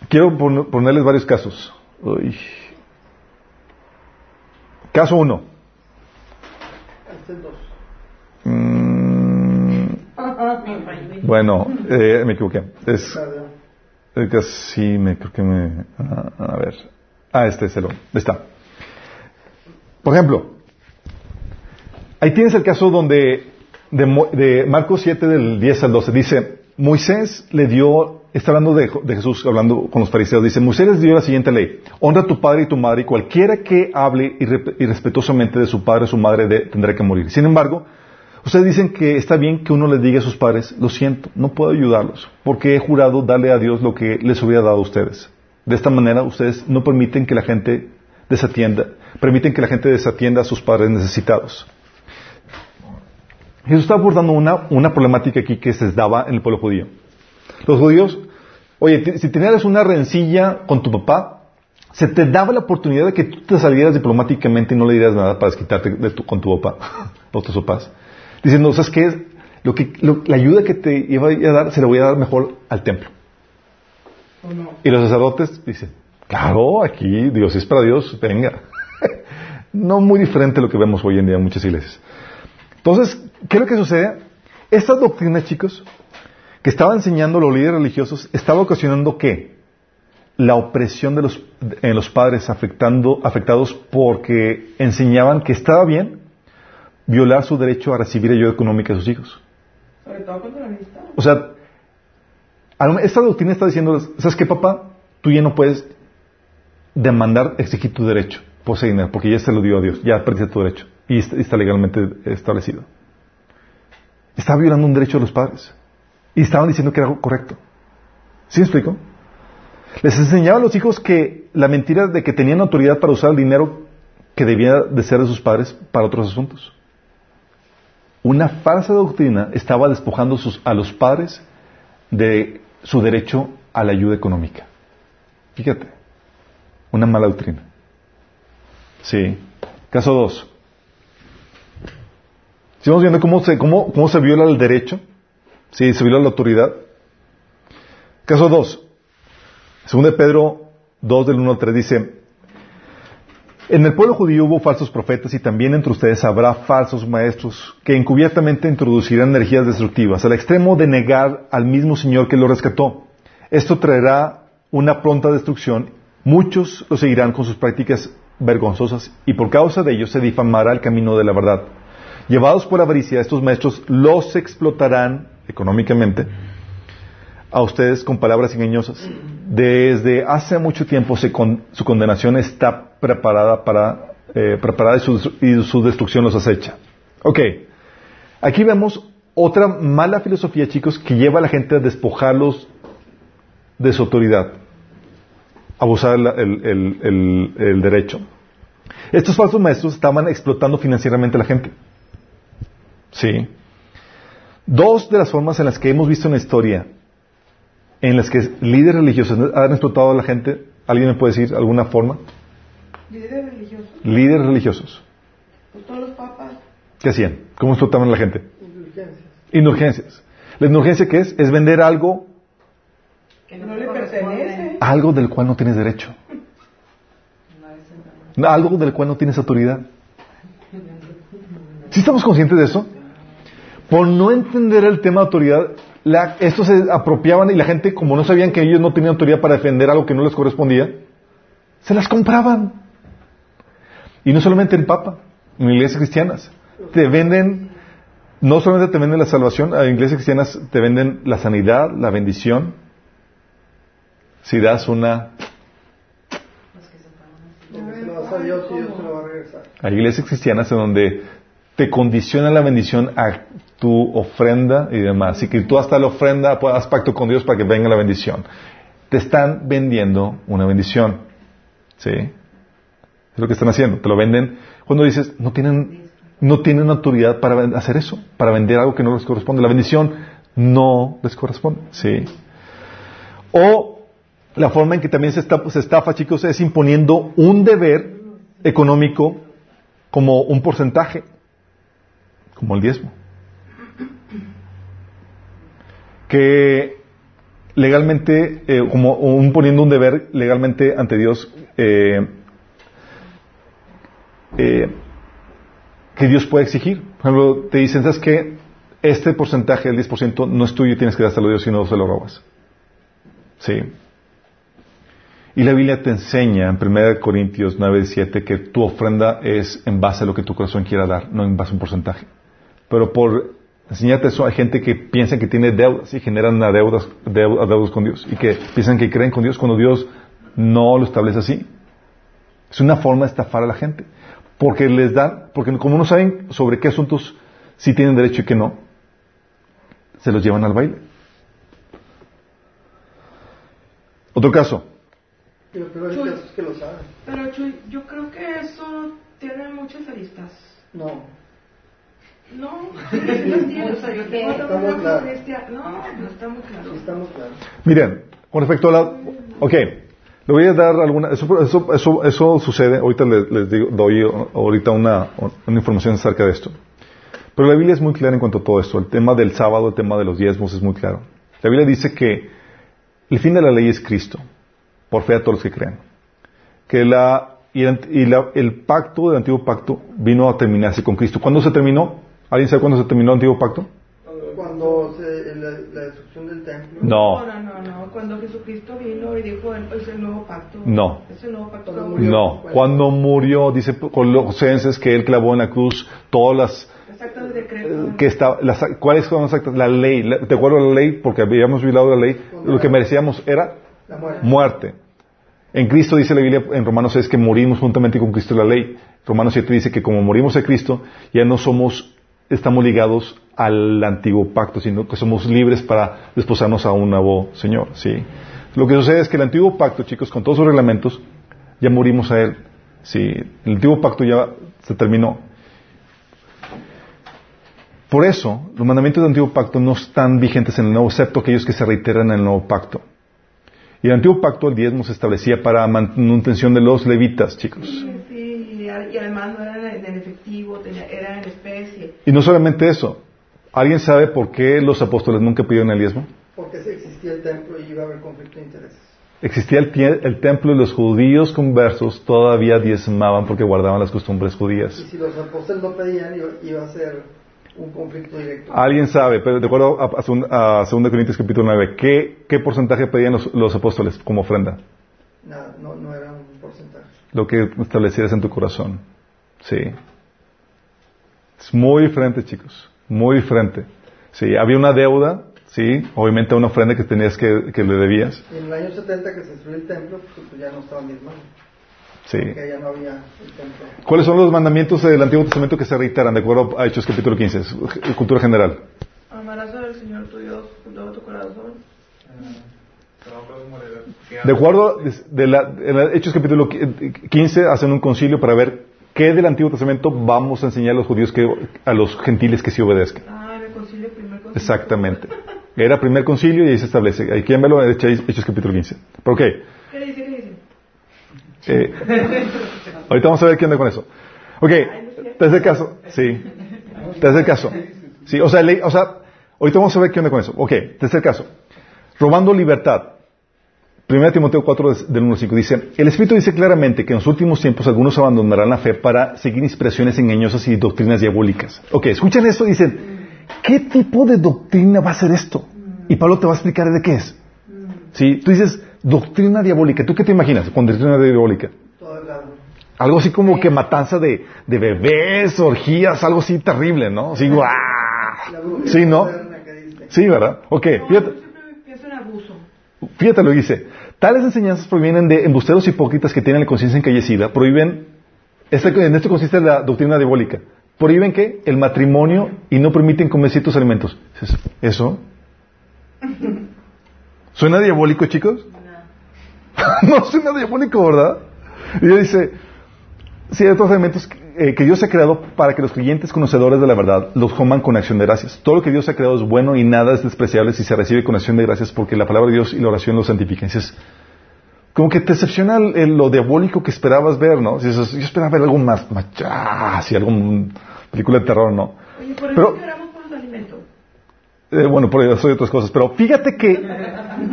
Quiero ponerles varios casos. Caso 1. Mm, bueno, eh, me equivoqué. Es, casi me creo que me. Ah, a ver. Ah, este es el. Está. Por ejemplo, ahí tienes el caso donde de, de Marcos 7 del 10 al 12 dice, Moisés le dio está hablando de, Jesús, hablando con los fariseos, dice, Moisés les dio la siguiente ley, honra a tu padre y tu madre y cualquiera que hable irrespetuosamente de su padre o su madre tendrá que morir. Sin embargo, ustedes dicen que está bien que uno les diga a sus padres, lo siento, no puedo ayudarlos, porque he jurado darle a Dios lo que les hubiera dado a ustedes. De esta manera, ustedes no permiten que la gente desatienda, permiten que la gente desatienda a sus padres necesitados. Jesús está abordando una, una problemática aquí que se daba en el pueblo judío. Los judíos, oye, si tenías una rencilla con tu papá, se te daba la oportunidad de que tú te salieras diplomáticamente y no le dieras nada para desquitarte de tu, con tu papá [laughs] o tus papás. Diciendo, ¿sabes qué? Lo que, la ayuda que te iba a dar, se la voy a dar mejor al templo. Y los sacerdotes dicen, claro, aquí Dios es para Dios, venga. [laughs] no muy diferente a lo que vemos hoy en día en muchas iglesias. Entonces, ¿qué es lo que sucede? Esta doctrina, chicos, que estaba enseñando los líderes religiosos, estaba ocasionando qué? La opresión de los, en los padres afectando, afectados porque enseñaban que estaba bien violar su derecho a recibir ayuda económica de sus hijos. Sobre todo cuando la O sea, esta doctrina está diciendo, ¿sabes qué, papá? Tú ya no puedes demandar, exigir tu derecho por ese dinero, porque ya se lo dio a Dios, ya perdiste tu derecho y está legalmente establecido. Está violando un derecho de los padres. Y estaban diciendo que era correcto. ¿Sí me explico? Les enseñaba a los hijos que la mentira de que tenían autoridad para usar el dinero que debía de ser de sus padres para otros asuntos. Una falsa doctrina estaba despojando a los padres de su derecho a la ayuda económica. Fíjate, una mala doctrina. Sí. Caso 2. Estamos viendo cómo se, cómo, cómo se viola el derecho. Sí, se viola la autoridad. Caso 2. Segundo de Pedro 2 del 1 al 3 dice, en el pueblo judío hubo falsos profetas y también entre ustedes habrá falsos maestros que encubiertamente introducirán energías destructivas al extremo de negar al mismo Señor que lo rescató. Esto traerá una pronta destrucción. Muchos lo seguirán con sus prácticas vergonzosas y por causa de ello se difamará el camino de la verdad. Llevados por avaricia, estos maestros los explotarán económicamente a ustedes con palabras engañosas. Desde hace mucho tiempo su condenación está preparada para eh, preparada y su, destrucción los acecha. Ok, aquí vemos otra mala filosofía, chicos, que lleva a la gente a despojarlos de su autoridad, abusar el, el derecho. Estos falsos maestros estaban explotando financieramente a la gente. Sí. Dos de las formas en las que hemos visto en la historia, en las que líderes religiosos han explotado a la gente, ¿alguien me puede decir alguna forma? Líderes religiosos. Líderes religiosos. Pues todos los papas. ¿Qué hacían? ¿Cómo explotaban a la gente? Indulgencias. Indulgencias. ¿La indulgencia qué es? Es vender algo. Que no le pertenece. Algo del cual no tienes derecho. Algo del cual no tienes autoridad. ¿Sí estamos conscientes de eso? Por no entender el tema de autoridad, estos se apropiaban y la gente, como no sabían que ellos no tenían autoridad para defender algo que no les correspondía, se las compraban. Y no solamente el Papa, en iglesias cristianas. Te venden, no solamente te venden la salvación, en iglesias cristianas te venden la sanidad, la bendición. Si das una... Hay iglesias cristianas en donde te condiciona la bendición a tu ofrenda y demás. Así que tú hasta la ofrenda pues, haz pacto con Dios para que venga la bendición. Te están vendiendo una bendición. ¿Sí? Es lo que están haciendo. Te lo venden. Cuando dices, no tienen, no tienen autoridad para hacer eso, para vender algo que no les corresponde. La bendición no les corresponde. ¿Sí? O la forma en que también se, se estafa, chicos, es imponiendo un deber económico como un porcentaje como el diezmo. Que legalmente, eh, como poniendo un deber legalmente ante Dios, eh, eh, que Dios puede exigir. Por ejemplo, te dicen, ¿sabes qué? Este porcentaje, el 10%, no es tuyo y tienes que dárselo a Dios si no se lo robas. Sí. Y la Biblia te enseña en 1 Corintios 9, 7 que tu ofrenda es en base a lo que tu corazón quiera dar, no en base a un porcentaje. Pero por Enseñate eso a gente que piensa que tiene deudas y generan deudas, deudas con Dios y que piensan que creen con Dios cuando Dios no lo establece así. Es una forma de estafar a la gente. Porque les dan, porque como no saben sobre qué asuntos sí tienen derecho y qué no, se los llevan al baile. Otro caso. Pero, pero, que lo saben. pero Chuy, yo creo que eso tiene muchas aristas. No. No, [laughs] sí, o sea, yo tengo No, no. Estamos claros. Miren, con respecto a la... Ok, le voy a dar alguna... Eso, eso, eso, eso sucede, ahorita les, les digo, doy ahorita una, una información acerca de esto. Pero la Biblia es muy clara en cuanto a todo esto. El tema del sábado, el tema de los diezmos es muy claro. La Biblia dice que el fin de la ley es Cristo, por fe a todos los que crean. Que la, y, el pacto del antiguo pacto vino a terminarse con Cristo. ¿Cuándo se terminó? ¿Alguien sabe cuándo se terminó el antiguo pacto? Cuando se, la, la, destrucción del templo. No. No, no, no, Cuando Jesucristo vino y dijo, es el nuevo pacto. No. Es el nuevo pacto. Murió, no. Cuando murió, dice Colosenses que él clavó en la cruz todas las que está, las, ¿Cuáles son las actas? La ley. ¿Te acuerdas de la ley? Porque habíamos violado la ley. Lo que merecíamos era muerte. En Cristo dice la Biblia en Romanos 6 que morimos juntamente con Cristo la ley. Romanos 7 dice que como morimos en Cristo, ya no somos, estamos ligados al antiguo pacto, sino que somos libres para desposarnos a un nuevo Señor. ¿sí? Lo que sucede es que el antiguo pacto, chicos, con todos sus reglamentos, ya morimos a él. ¿sí? El antiguo pacto ya se terminó. Por eso, los mandamientos del antiguo pacto no están vigentes en el nuevo, excepto aquellos que se reiteran en el nuevo pacto. Y el antiguo pacto, el diezmo se establecía para manutención de los levitas, chicos. Y además no era en efectivo, era en especie. Y no solamente eso. ¿Alguien sabe por qué los apóstoles nunca pidieron el diezmo? Porque existía el templo y iba a haber conflicto de intereses. Existía el, el, templo y los judíos conversos todavía diezmaban porque guardaban las costumbres judías. Y si los apóstoles no pedían, iba a ser un conflicto directo. Alguien sabe, pero de acuerdo a, 2 Corintios capítulo 9, ¿qué, ¿qué porcentaje pedían los, apóstoles como ofrenda? Nada, no, no era un porcentaje. Lo que establecieras en tu corazón. Sí. Es muy diferente, chicos. Muy diferente. Sí, había una deuda, sí, obviamente una ofrenda que tenías que, que le debías. en el año 70 que se destruyó el templo, pues, pues ya no estaban mis manos. Sí. ¿Cuáles son los mandamientos del Antiguo Testamento que se reiteran de acuerdo a Hechos capítulo 15? Cultura general. Amarás al Señor tu Dios con todo tu corazón. De acuerdo, de la, en Hechos capítulo 15 hacen un concilio para ver qué del Antiguo Testamento vamos a enseñar a los judíos que a los gentiles que se obedezcan. Ah, el concilio, primer concilio. Exactamente. Era primer concilio y ahí se establece. Hay quien verlo en Hechos capítulo 15. ¿Por qué? ¿Qué dice? ¿Qué dice? Eh, ahorita vamos a ver qué onda con eso. Ok, tercer caso. Sí. Tercer caso. Sí, o sea, o sea, ahorita vamos a ver qué onda con eso. Ok, tercer caso. Robando libertad. 1 Timoteo 4 del 1 5 dice, el Espíritu dice claramente que en los últimos tiempos algunos abandonarán la fe para seguir inspiraciones engañosas y doctrinas diabólicas. Ok, escuchen esto y dicen, ¿qué tipo de doctrina va a ser esto? Y Pablo te va a explicar de qué es. ¿Sí? Tú dices, Doctrina diabólica. ¿Tú qué te imaginas con doctrina diabólica? Algo así como que matanza de, de, bebés, orgías, algo así terrible, ¿no? Así, [laughs] ¡guau! Sí, ¿no? Sí, ¿verdad? Ok, fíjate. Fíjate lo que dice. Tales enseñanzas provienen de embusteros hipócritas que tienen la conciencia encallecida. Prohíben, este, en esto consiste la doctrina diabólica. Prohíben que el matrimonio y no permiten comer ciertos alimentos. ¿Eso? ¿Suena diabólico, chicos? [laughs] no suena diabólico, ¿verdad? Y ella dice, ciertos elementos eh, que Dios ha creado para que los creyentes conocedores de la verdad los coman con acción de gracias. Todo lo que Dios ha creado es bueno y nada es despreciable si se recibe con acción de gracias porque la palabra de Dios y la oración lo santifican. como que te decepciona lo diabólico que esperabas ver, ¿no? Si yo esperaba ver algo más, más si algún película de terror, ¿no? Oye, por Pero, por los alimentos. Eh, bueno, por eso hay otras cosas. Pero fíjate que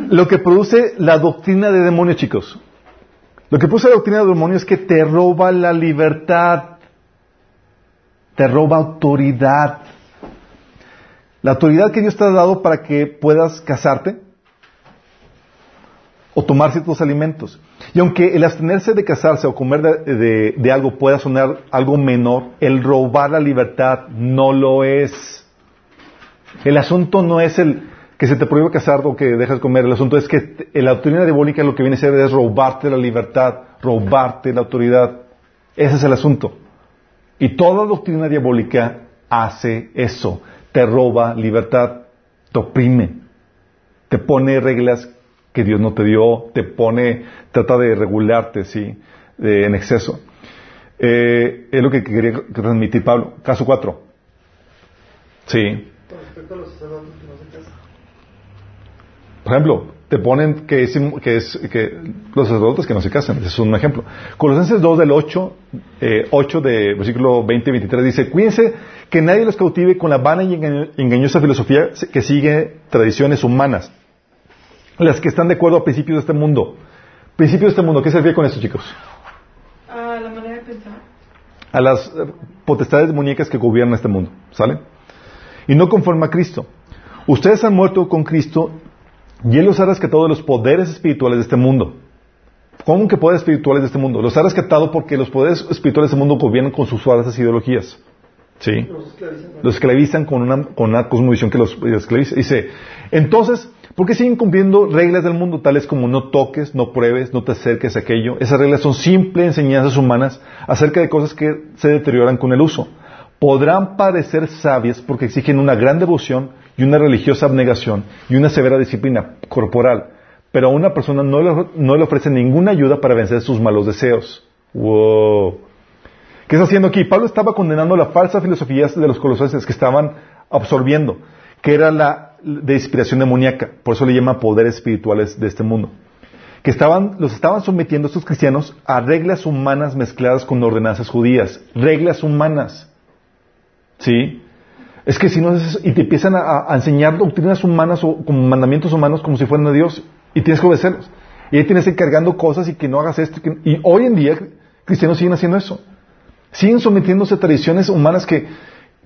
lo que produce la doctrina de demonio, chicos. Lo que produce la doctrina de demonio es que te roba la libertad. Te roba autoridad. La autoridad que Dios te ha dado para que puedas casarte o tomar ciertos alimentos. Y aunque el abstenerse de casarse o comer de algo pueda sonar algo menor, el robar la libertad no lo es. El asunto no es el que se te prohíbe casar o que dejas comer. El asunto es que la doctrina diabólica lo que viene a ser es robarte la libertad, robarte la autoridad. Ese es el asunto. Y toda doctrina diabólica hace eso. Te roba libertad, te oprime, te pone reglas que Dios no te dio, te pone, trata de regularte, sí, en exceso. Eh, es lo que quería transmitir Pablo. Caso 4. Sí. Por ejemplo, te ponen que es, que es que los sacerdotes que no se casan. Ese es un ejemplo. Colosenses 2 del 8, eh, 8 de versículo 20 y 23 dice, cuídense que nadie los cautive con la vana y engañosa filosofía que sigue tradiciones humanas, las que están de acuerdo a principios de este mundo. Principios de este mundo, ¿qué se refiere con esto, chicos? A la manera de pensar. A las eh, potestades demoníacas que gobiernan este mundo, ¿sale? Y no conforme a Cristo. Ustedes han muerto con Cristo y Él los ha rescatado de los poderes espirituales de este mundo. ¿Cómo que poderes espirituales de este mundo? Los ha rescatado porque los poderes espirituales de este mundo gobiernan con sus falsas ideologías. ¿Sí? Los esclavizan, con, una, con una cosmovisión que los esclaviza. Dice, entonces, ¿por qué siguen cumpliendo reglas del mundo tales como no toques, no pruebes, no te acerques a aquello? Esas reglas son simples enseñanzas humanas acerca de cosas que se deterioran con el uso. Podrán parecer sabias porque exigen una gran devoción y una religiosa abnegación y una severa disciplina corporal, pero a una persona no le, no le ofrece ninguna ayuda para vencer sus malos deseos. Wow. ¿Qué está haciendo aquí? Pablo estaba condenando la falsa filosofía de los colosenses que estaban absorbiendo, que era la de inspiración demoníaca, por eso le llama poderes espirituales de este mundo, que estaban, los estaban sometiendo estos cristianos a reglas humanas mezcladas con ordenanzas judías, reglas humanas. ¿Sí? Es que si no es y te empiezan a, enseñar doctrinas humanas o mandamientos humanos como si fueran de Dios y tienes que obedecerlos. Y ahí tienes encargando cosas y que no hagas esto. y hoy en día cristianos siguen haciendo eso. Siguen sometiéndose a tradiciones humanas que,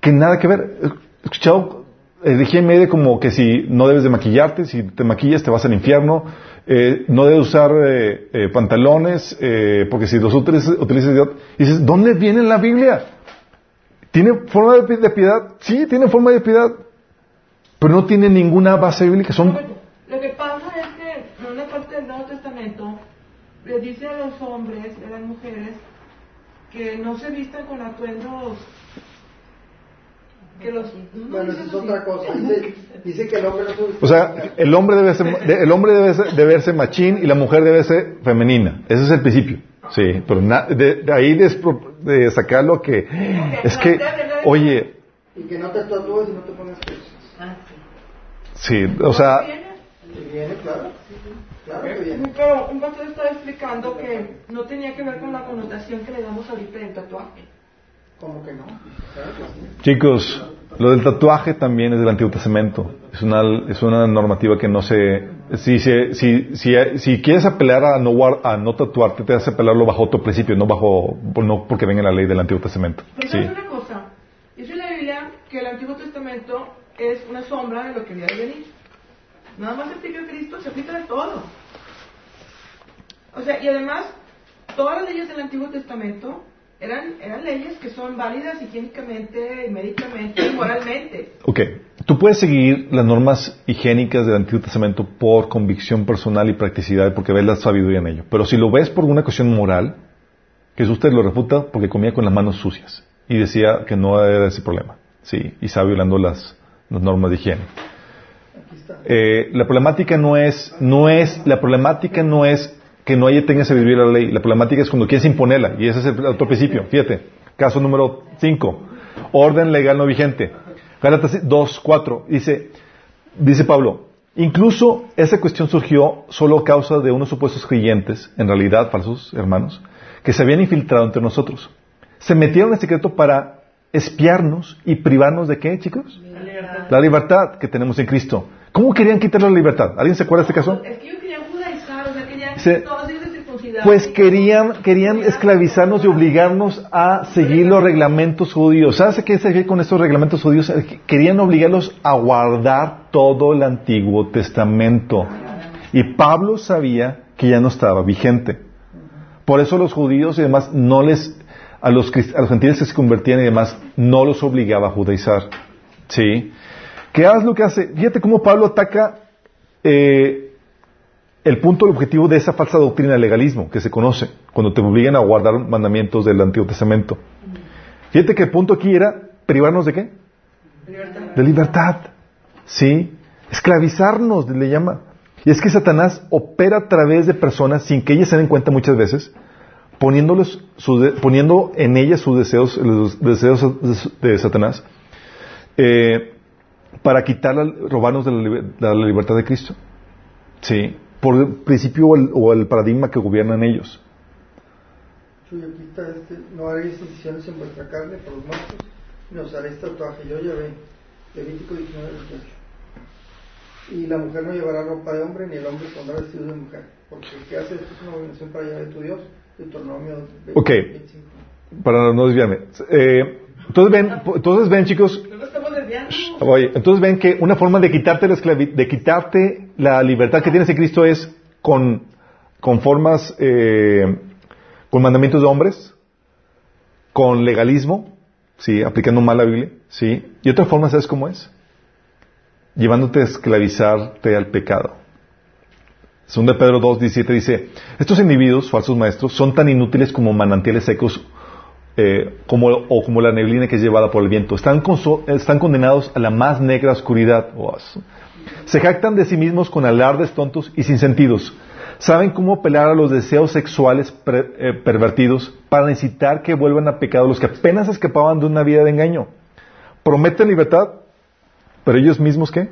que nada que ver. Escuchado eh, de medio como que si no debes de maquillarte, si te maquillas te vas al infierno, eh, no debes usar eh, eh pantalones, eh, porque si los utilizas, utilizas y dices, ¿dónde viene la Biblia? ¿Tiene forma de, piedad? Sí, tiene forma de piedad, pero no tiene ninguna base bíblica. Son... Lo que pasa es que en una parte del Nuevo Testamento le dice a los hombres y a las mujeres que no se vistan con atuendos que los bueno eso es otra cosa. Dice, dice, que el hombre no o sea el hombre debe ser el hombre debe ser, debe verse machín y la mujer debe ser femenina. Ese es el principio Sí, pero de, ahí de, sacar lo que... Es que, oye... Y que no te tatúes y no te pones cosas. Ah, sí. Sí, o sea... Viene, claro. Claro que viene. Pero un pastor estaba explicando que no tenía que ver con la connotación que le damos ahorita del tatuaje. ¿Cómo que no? Chicos, lo del tatuaje también es del Antiguo Testamento. Es una, es una normativa que no se... Si, si, si, si, quieres apelar a no, a no tatuarte, te vas a apelarlo bajo otro principio, no bajo no porque venga la ley del Antiguo Testamento. Pero sí. una cosa. Dice la Biblia que el Antiguo Testamento es una sombra de lo que había de venir. Nada más explica Cristo se aplica de todo. O sea, y además, todas las leyes del Antiguo Testamento eran, eran leyes que son válidas higiénicamente, médicamente y [clears throat] moralmente. Ok, tú puedes seguir las normas higiénicas del Antiguo Testamento por convicción personal y practicidad porque ves la sabiduría en ello. Pero si lo ves por una cuestión moral, Jesús te lo refuta porque comía con las manos sucias y decía que no era ese problema. Sí, y estaba violando las, las normas de higiene. Eh, la problemática no es, no es, la problemática no es que no haya tenga vivir la ley. La problemática es cuando quieres imponerla, y ese es el otro principio. Fíjate, caso número 5, orden legal no vigente. Gálatas 2, 4, dice, dice Pablo, incluso esa cuestión surgió solo a causa de unos supuestos creyentes, en realidad falsos hermanos, que se habían infiltrado entre nosotros. Se metieron en secreto para espiarnos y privarnos de qué, chicos? La libertad. La libertad que tenemos en Cristo. ¿Cómo querían quitar la libertad? ¿Alguien se acuerda de este caso? Pues querían, querían esclavizarnos y obligarnos a seguir los reglamentos judíos. ¿Sabes qué se con estos reglamentos judíos? Querían obligarlos a guardar todo el Antiguo Testamento. Y Pablo sabía que ya no estaba vigente. Por eso los judíos y demás no les, a los, gentiles que se convertían y demás, no los obligaba a judaizar. ¿Sí? Que hagas lo que hace. Fíjate cómo Pablo ataca eh, el punto, el objetivo de esa falsa doctrina del legalismo que se conoce cuando te obligan a guardar mandamientos del Antiguo Testamento. Fíjate que el punto aquí era privarnos de qué? De libertad. ¿Sí? Esclavizarnos, le llama. Y es que Satanás opera a través de personas sin que ellas se den cuenta muchas veces, poniéndolos, poniendo en ellas sus deseos, los deseos de Satanás, eh, para quitar, robarnos de la, libertad de Cristo. Sí, por el principio o el, paradigma que gobiernan ellos. Este, no haréis en vuestra carne por los muertos, ni os haréis tatuaje. Yo llevé Levítico 19, 18. Y la mujer no llevará ropa de hombre, ni el hombre pondrá vestido de mujer. Porque el que hace esto es una obligación para llevar a tu Dios. Deuteronomio 25. Ok, para no desviarme. Eh, entonces ven, entonces ven chicos, Entonces ven que una forma de quitarte la de quitarte la libertad que tienes en Cristo es con, con formas, eh, con mandamientos de hombres, con legalismo, sí, aplicando mal la Biblia, sí. Y otra forma, ¿sabes cómo es? Llevándote a esclavizarte al pecado. Segunda Pedro 2, 17 dice, estos individuos, falsos maestros, son tan inútiles como manantiales secos eh, como, o como la neblina que es llevada por el viento. Están, están condenados a la más negra oscuridad. Oh, Se jactan de sí mismos con alardes tontos y sin sentidos. Saben cómo apelar a los deseos sexuales eh, pervertidos para incitar que vuelvan a pecado los que apenas escapaban de una vida de engaño. Prometen libertad, pero ellos mismos ¿qué?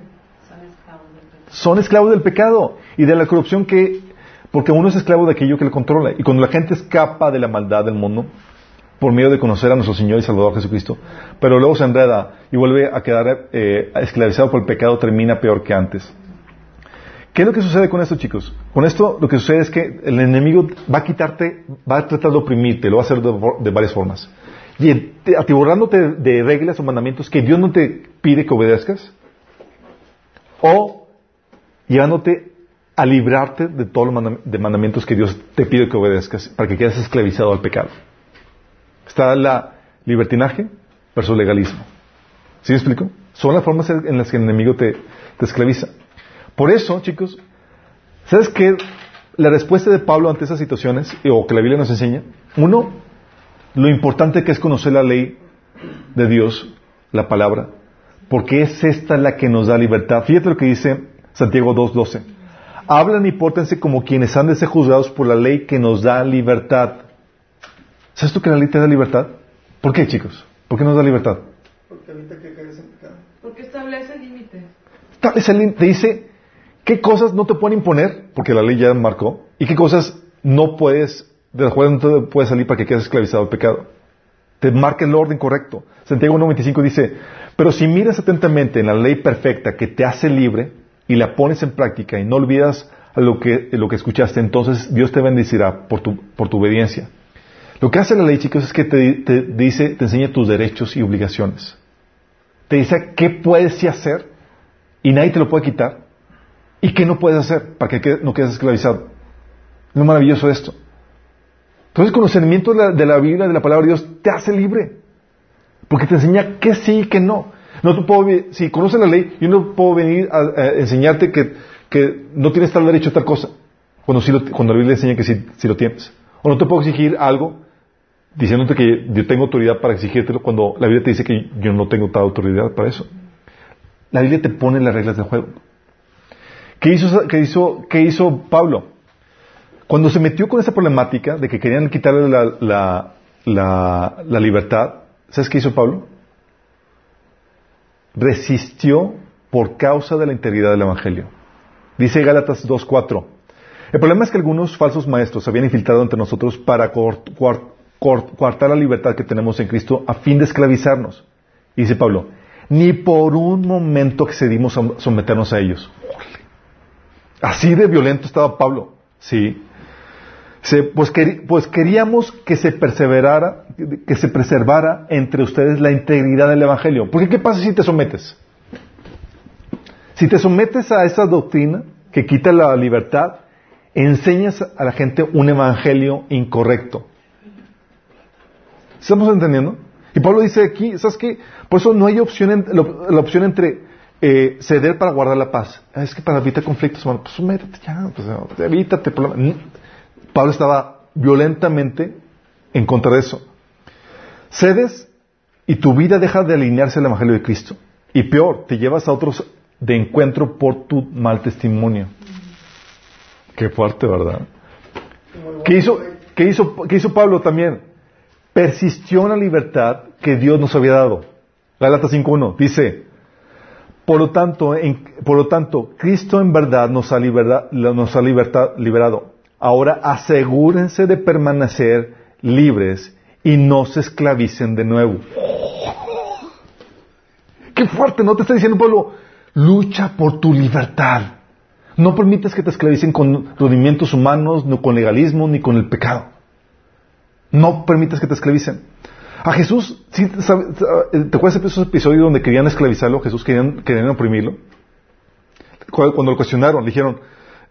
Son esclavos del pecado y de la corrupción que, porque uno es esclavo de aquello que le controla. Y cuando la gente escapa de la maldad del mundo, por medio de conocer a nuestro Señor y Salvador Jesucristo, pero luego se enreda y vuelve a quedar eh, esclavizado por el pecado, termina peor que antes. ¿Qué es lo que sucede con esto, chicos? Con esto lo que sucede es que el enemigo va a quitarte, va a tratar de oprimirte, lo va a hacer de, varias formas. Y atiborrándote de reglas o mandamientos que Dios no te pide que obedezcas, o llevándote a librarte de todos los mandamientos que Dios te pide que obedezcas para que quedes esclavizado al pecado. Está la libertinaje versus legalismo. ¿Sí me explico? Son las formas en las que el enemigo te, esclaviza. Por eso, chicos, ¿sabes qué? La respuesta de Pablo ante esas situaciones, o que la Biblia nos enseña, uno, lo importante que es conocer la ley de Dios, la palabra, porque es esta la que nos da libertad. Fíjate lo que dice Santiago 2.12. Hablan y pórtense como quienes han de ser juzgados por la ley que nos da libertad. ¿Sabes tú que la ley te da libertad? ¿Por qué, chicos? ¿Por qué nos da libertad? Porque evita que caigas en pecado. Porque establece límites. Establece te dice qué cosas no te pueden imponer, porque la ley ya marcó, y qué cosas no puedes, de las cuales no te puedes salir para que quedes esclavizado al pecado. Te marca el orden correcto. Santiago 1.25 dice, pero si miras atentamente en la ley perfecta que te hace libre y la pones en práctica y no olvidas lo que, lo que escuchaste, entonces Dios te bendecirá por tu, por tu obediencia. Lo que hace la ley, chicos, es que te, dice, te enseña tus derechos y obligaciones. Te dice qué puedes hacer y nadie te lo puede quitar y qué no puedes hacer para que no quedes esclavizado. Es lo maravilloso esto. Entonces, el conocimiento de la, Biblia, de la palabra de Dios, te hace libre. Porque te enseña qué sí y qué no. no te puedo, si conoces la ley, yo no puedo venir a, enseñarte que, no tienes tal derecho a tal cosa. Cuando, sí cuando la Biblia enseña que sí, sí lo tienes. O no te puedo exigir algo diciéndote que yo tengo autoridad para exigírtelo cuando la Biblia te dice que yo no tengo tal autoridad para eso. La Biblia te pone las reglas del juego. ¿Qué hizo, qué hizo, qué hizo Pablo? Cuando se metió con esa problemática de que querían quitarle la, la libertad, ¿sabes qué hizo Pablo? Resistió por causa de la integridad del Evangelio. Dice Gálatas 2.4. El problema es que algunos falsos maestros se habían infiltrado entre nosotros para coartar la libertad que tenemos en Cristo a fin de esclavizarnos. Dice Pablo, ni por un momento accedimos a someternos a ellos. Así de violento estaba Pablo. Sí. pues, pues, queríamos que se perseverara, que se preservara entre ustedes la integridad del Evangelio. Porque ¿qué pasa si te sometes? Si te sometes a esa doctrina que quita la libertad, enseñas a la gente un evangelio incorrecto. ¿Estamos entendiendo? Y Pablo dice aquí, ¿sabes qué? Por eso no hay opción, la, opción entre eh, ceder para guardar la paz. Ah, es que para evitar conflictos, bueno, pues métete ya, pues, evítate problemas. Pablo estaba violentamente en contra de eso. Cedes y tu vida deja de alinearse al Evangelio de Cristo. Y peor, te llevas a otros de encuentro por tu mal testimonio. Qué fuerte, ¿verdad? ¿Qué hizo, qué hizo, qué hizo Pablo también? Persistió en la libertad que Dios nos había dado. Gálatas 5.1 dice, por lo tanto, por lo tanto, Cristo en verdad nos ha, nos ha liberado. Ahora asegúrense de permanecer libres y no se esclavicen de nuevo. [laughs] Qué fuerte, ¿no? Te está diciendo Pablo, lucha por tu libertad. No permitas que te esclavicen con rudimientos humanos, ni con legalismo, ni con el pecado. No permitas que te esclavicen. A Jesús, ¿sí, ¿te acuerdas de esos episodios donde querían esclavizarlo? Jesús querían, querían oprimirlo. Cuando lo cuestionaron, le dijeron,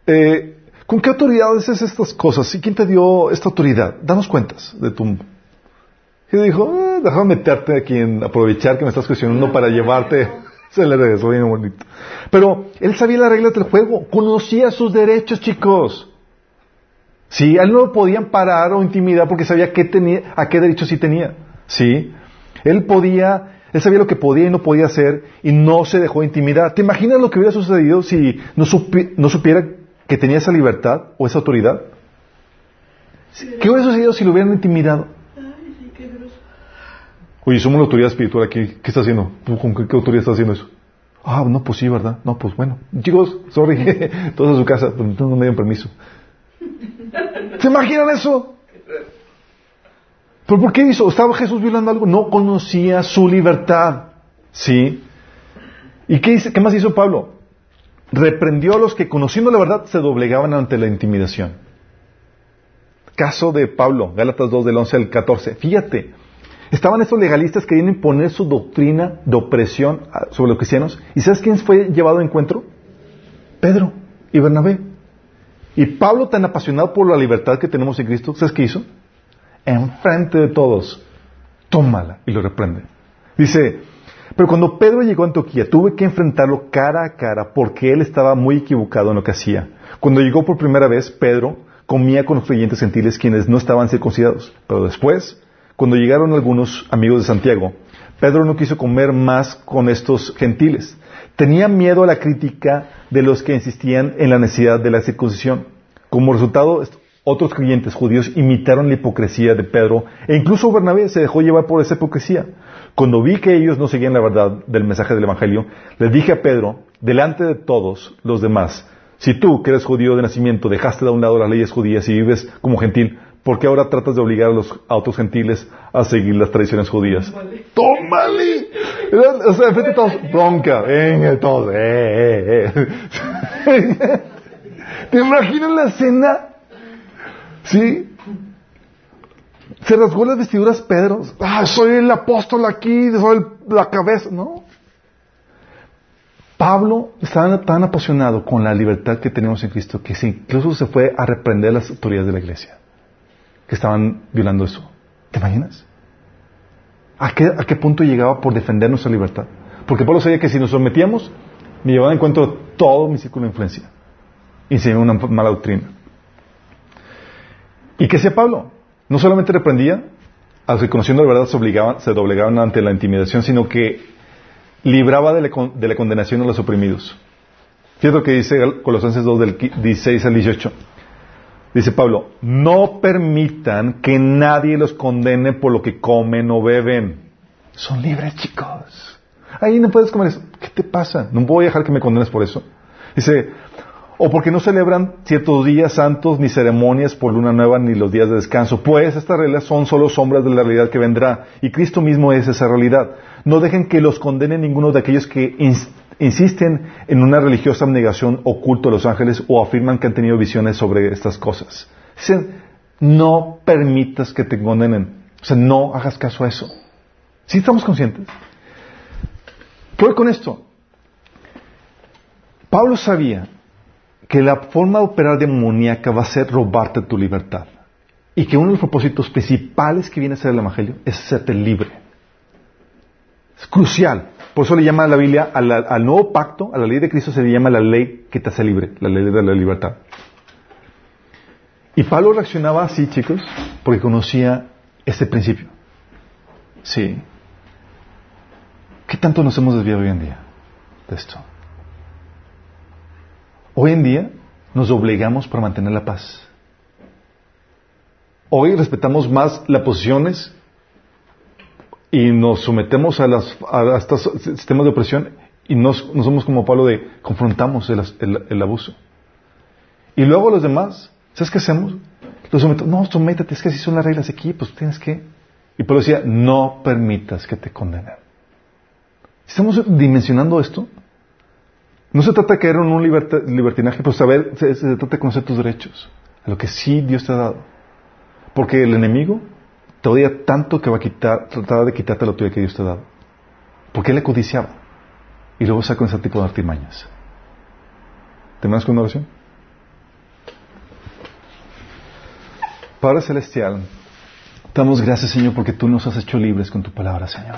eh, ¿con qué autoridad haces estas cosas? ¿Y quién te dio esta autoridad? Danos cuentas de tu y dijo, eh, déjame meterte aquí en aprovechar que me estás cuestionando para llevarte. [laughs] Se le regresó bien bonito. Pero él sabía las reglas del juego, conocía sus derechos, chicos. Sí, a él no lo podían parar o intimidar porque sabía qué tenía, a qué derechos sí tenía. Sí, él podía, él sabía lo que podía y no podía hacer y no se dejó intimidar. ¿Te imaginas lo que hubiera sucedido si no, no supiera que tenía esa libertad o esa autoridad? ¿Qué hubiera sucedido si lo hubieran intimidado? Oye, somos la autoridad espiritual aquí. ¿Qué está haciendo? ¿Con qué, autoridad está haciendo eso? Ah, no, pues sí, ¿verdad? No, pues bueno. Chicos, sorry, [laughs] todos a su casa, no me dieron permiso. [laughs] ¿Se imaginan eso? ¿Pero por qué hizo? ¿Estaba Jesús violando algo? No conocía su libertad. ¿Sí? ¿Y qué, qué más hizo Pablo? Reprendió a los que conociendo la verdad se doblegaban ante la intimidación. Caso de Pablo, Gálatas 2 del 11 al 14. Fíjate, Estaban estos legalistas queriendo imponer su doctrina de opresión sobre los cristianos. ¿Y sabes quién fue llevado a encuentro? Pedro y Bernabé. Y Pablo, tan apasionado por la libertad que tenemos en Cristo, ¿sabes qué hizo? Enfrente de todos, tómala y lo reprende. Dice, pero cuando Pedro llegó a Antioquía, tuve que enfrentarlo cara a cara porque él estaba muy equivocado en lo que hacía. Cuando llegó por primera vez, Pedro comía con los creyentes gentiles quienes no estaban circuncidados. Pero después, cuando llegaron algunos amigos de Santiago, Pedro no quiso comer más con estos gentiles. Tenía miedo a la crítica de los que insistían en la necesidad de la circuncisión. Como resultado, otros creyentes judíos imitaron la hipocresía de Pedro e incluso Bernabé se dejó llevar por esa hipocresía. Cuando vi que ellos no seguían la verdad del mensaje del Evangelio, le dije a Pedro, delante de todos los demás, si tú, que eres judío de nacimiento, dejaste de un lado las leyes judías y vives como gentil, ¿Por qué ahora tratas de obligar a los otros gentiles a seguir las tradiciones judías? ¡Tómale! O sea, enfrente todos, bronca, venga, todos, eh, eh, eh. [laughs] ¿Te imaginas la escena? ¿Sí? Se rasgó las vestiduras Pedro. Ah, soy el apóstol aquí, soy la cabeza. No. Pablo estaba tan apasionado con la libertad que tenemos en Cristo que incluso se fue a reprender las autoridades de la iglesia que estaban violando eso. ¿Te imaginas? ¿A qué, ¿A qué punto llegaba por defender nuestra libertad? Porque Pablo sabía que si nos sometíamos, me llevaba en cuenta todo mi círculo de influencia. Y se una mala doctrina. ¿Y qué hacía Pablo? No solamente reprendía, a los la verdad se, obligaban, doblegaban ante la intimidación, sino que libraba de la, de la condenación a los oprimidos. Fíjate lo que dice Colosenses 2 del 16 al 18. Dice Pablo, no permitan que nadie los condene por lo que comen o beben. Son libres, chicos. Ahí no puedes comer eso. ¿Qué te pasa? No voy a dejar que me condenes por eso. Dice, o porque no celebran ciertos días santos, ni ceremonias por luna nueva, ni los días de descanso. Pues estas reglas son solo sombras de la realidad que vendrá. Y Cristo mismo es esa realidad. No dejen que los condene ninguno de aquellos que insisten en una religiosa abnegación oculto a los ángeles o afirman que han tenido visiones sobre estas cosas. Dicen, no permitas que te condenen. O sea, no hagas caso a eso. ¿Sí estamos conscientes? ¿Qué voy con esto? Pablo sabía que la forma de operar demoníaca va a ser robarte tu libertad. Y que uno de los propósitos principales que viene a ser el Evangelio es hacerte libre. Es crucial. Por eso le llama a la Biblia, al nuevo pacto, a la ley de Cristo se le llama la ley que te hace libre, la ley de la libertad. Y Pablo reaccionaba así, chicos, porque conocía este principio. Sí. ¿Qué tanto nos hemos desviado hoy en día de esto? Hoy en día nos obligamos para mantener la paz. Hoy respetamos más las posiciones y nos sometemos a, las, a estos sistemas de opresión y no, somos como Pablo de confrontamos el, abuso. Y luego los demás, ¿sabes qué hacemos? Los sometemos, no, sométate, es que así son las reglas aquí, pues tienes que. Y Pablo decía, no permitas que te condenen. ¿Estamos dimensionando esto? No se trata de caer en un libertinaje, pero saber, se, se, trata de conocer tus derechos, a lo que sí Dios te ha dado. Porque el enemigo te odia tanto que va a quitar, tratar de quitarte la tuya que Dios te ha dado. Porque él le codiciaba. Y luego saca ese tipo de artimañas. ¿Terminas con una oración? Padre Celestial, damos gracias, Señor, porque tú nos has hecho libres con tu palabra, Señor.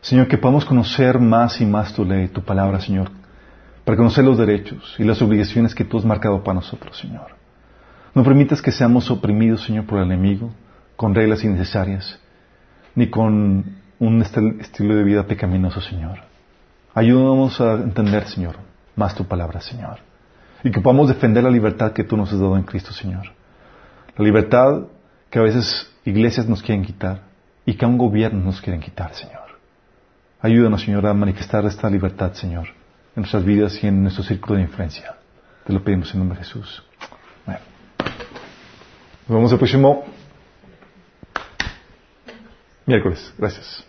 Señor, que podamos conocer más y más tu ley, tu palabra, Señor, para conocer los derechos y las obligaciones que tú has marcado para nosotros, Señor. No permitas que seamos oprimidos, Señor, por el enemigo, con reglas innecesarias, ni con un estilo de vida pecaminoso, Señor. Ayúdanos a entender, Señor, más tu palabra, Señor. Y que podamos defender la libertad que tú nos has dado en Cristo, Señor. La libertad que a veces iglesias nos quieren quitar y que a un gobierno nos quieren quitar, Señor. Ayúdanos, Señor, a manifestar esta libertad, Señor, en nuestras vidas y en nuestro círculo de influencia. Te lo pedimos en nombre de Jesús. Nos vemos el próximo miércoles. Gracias.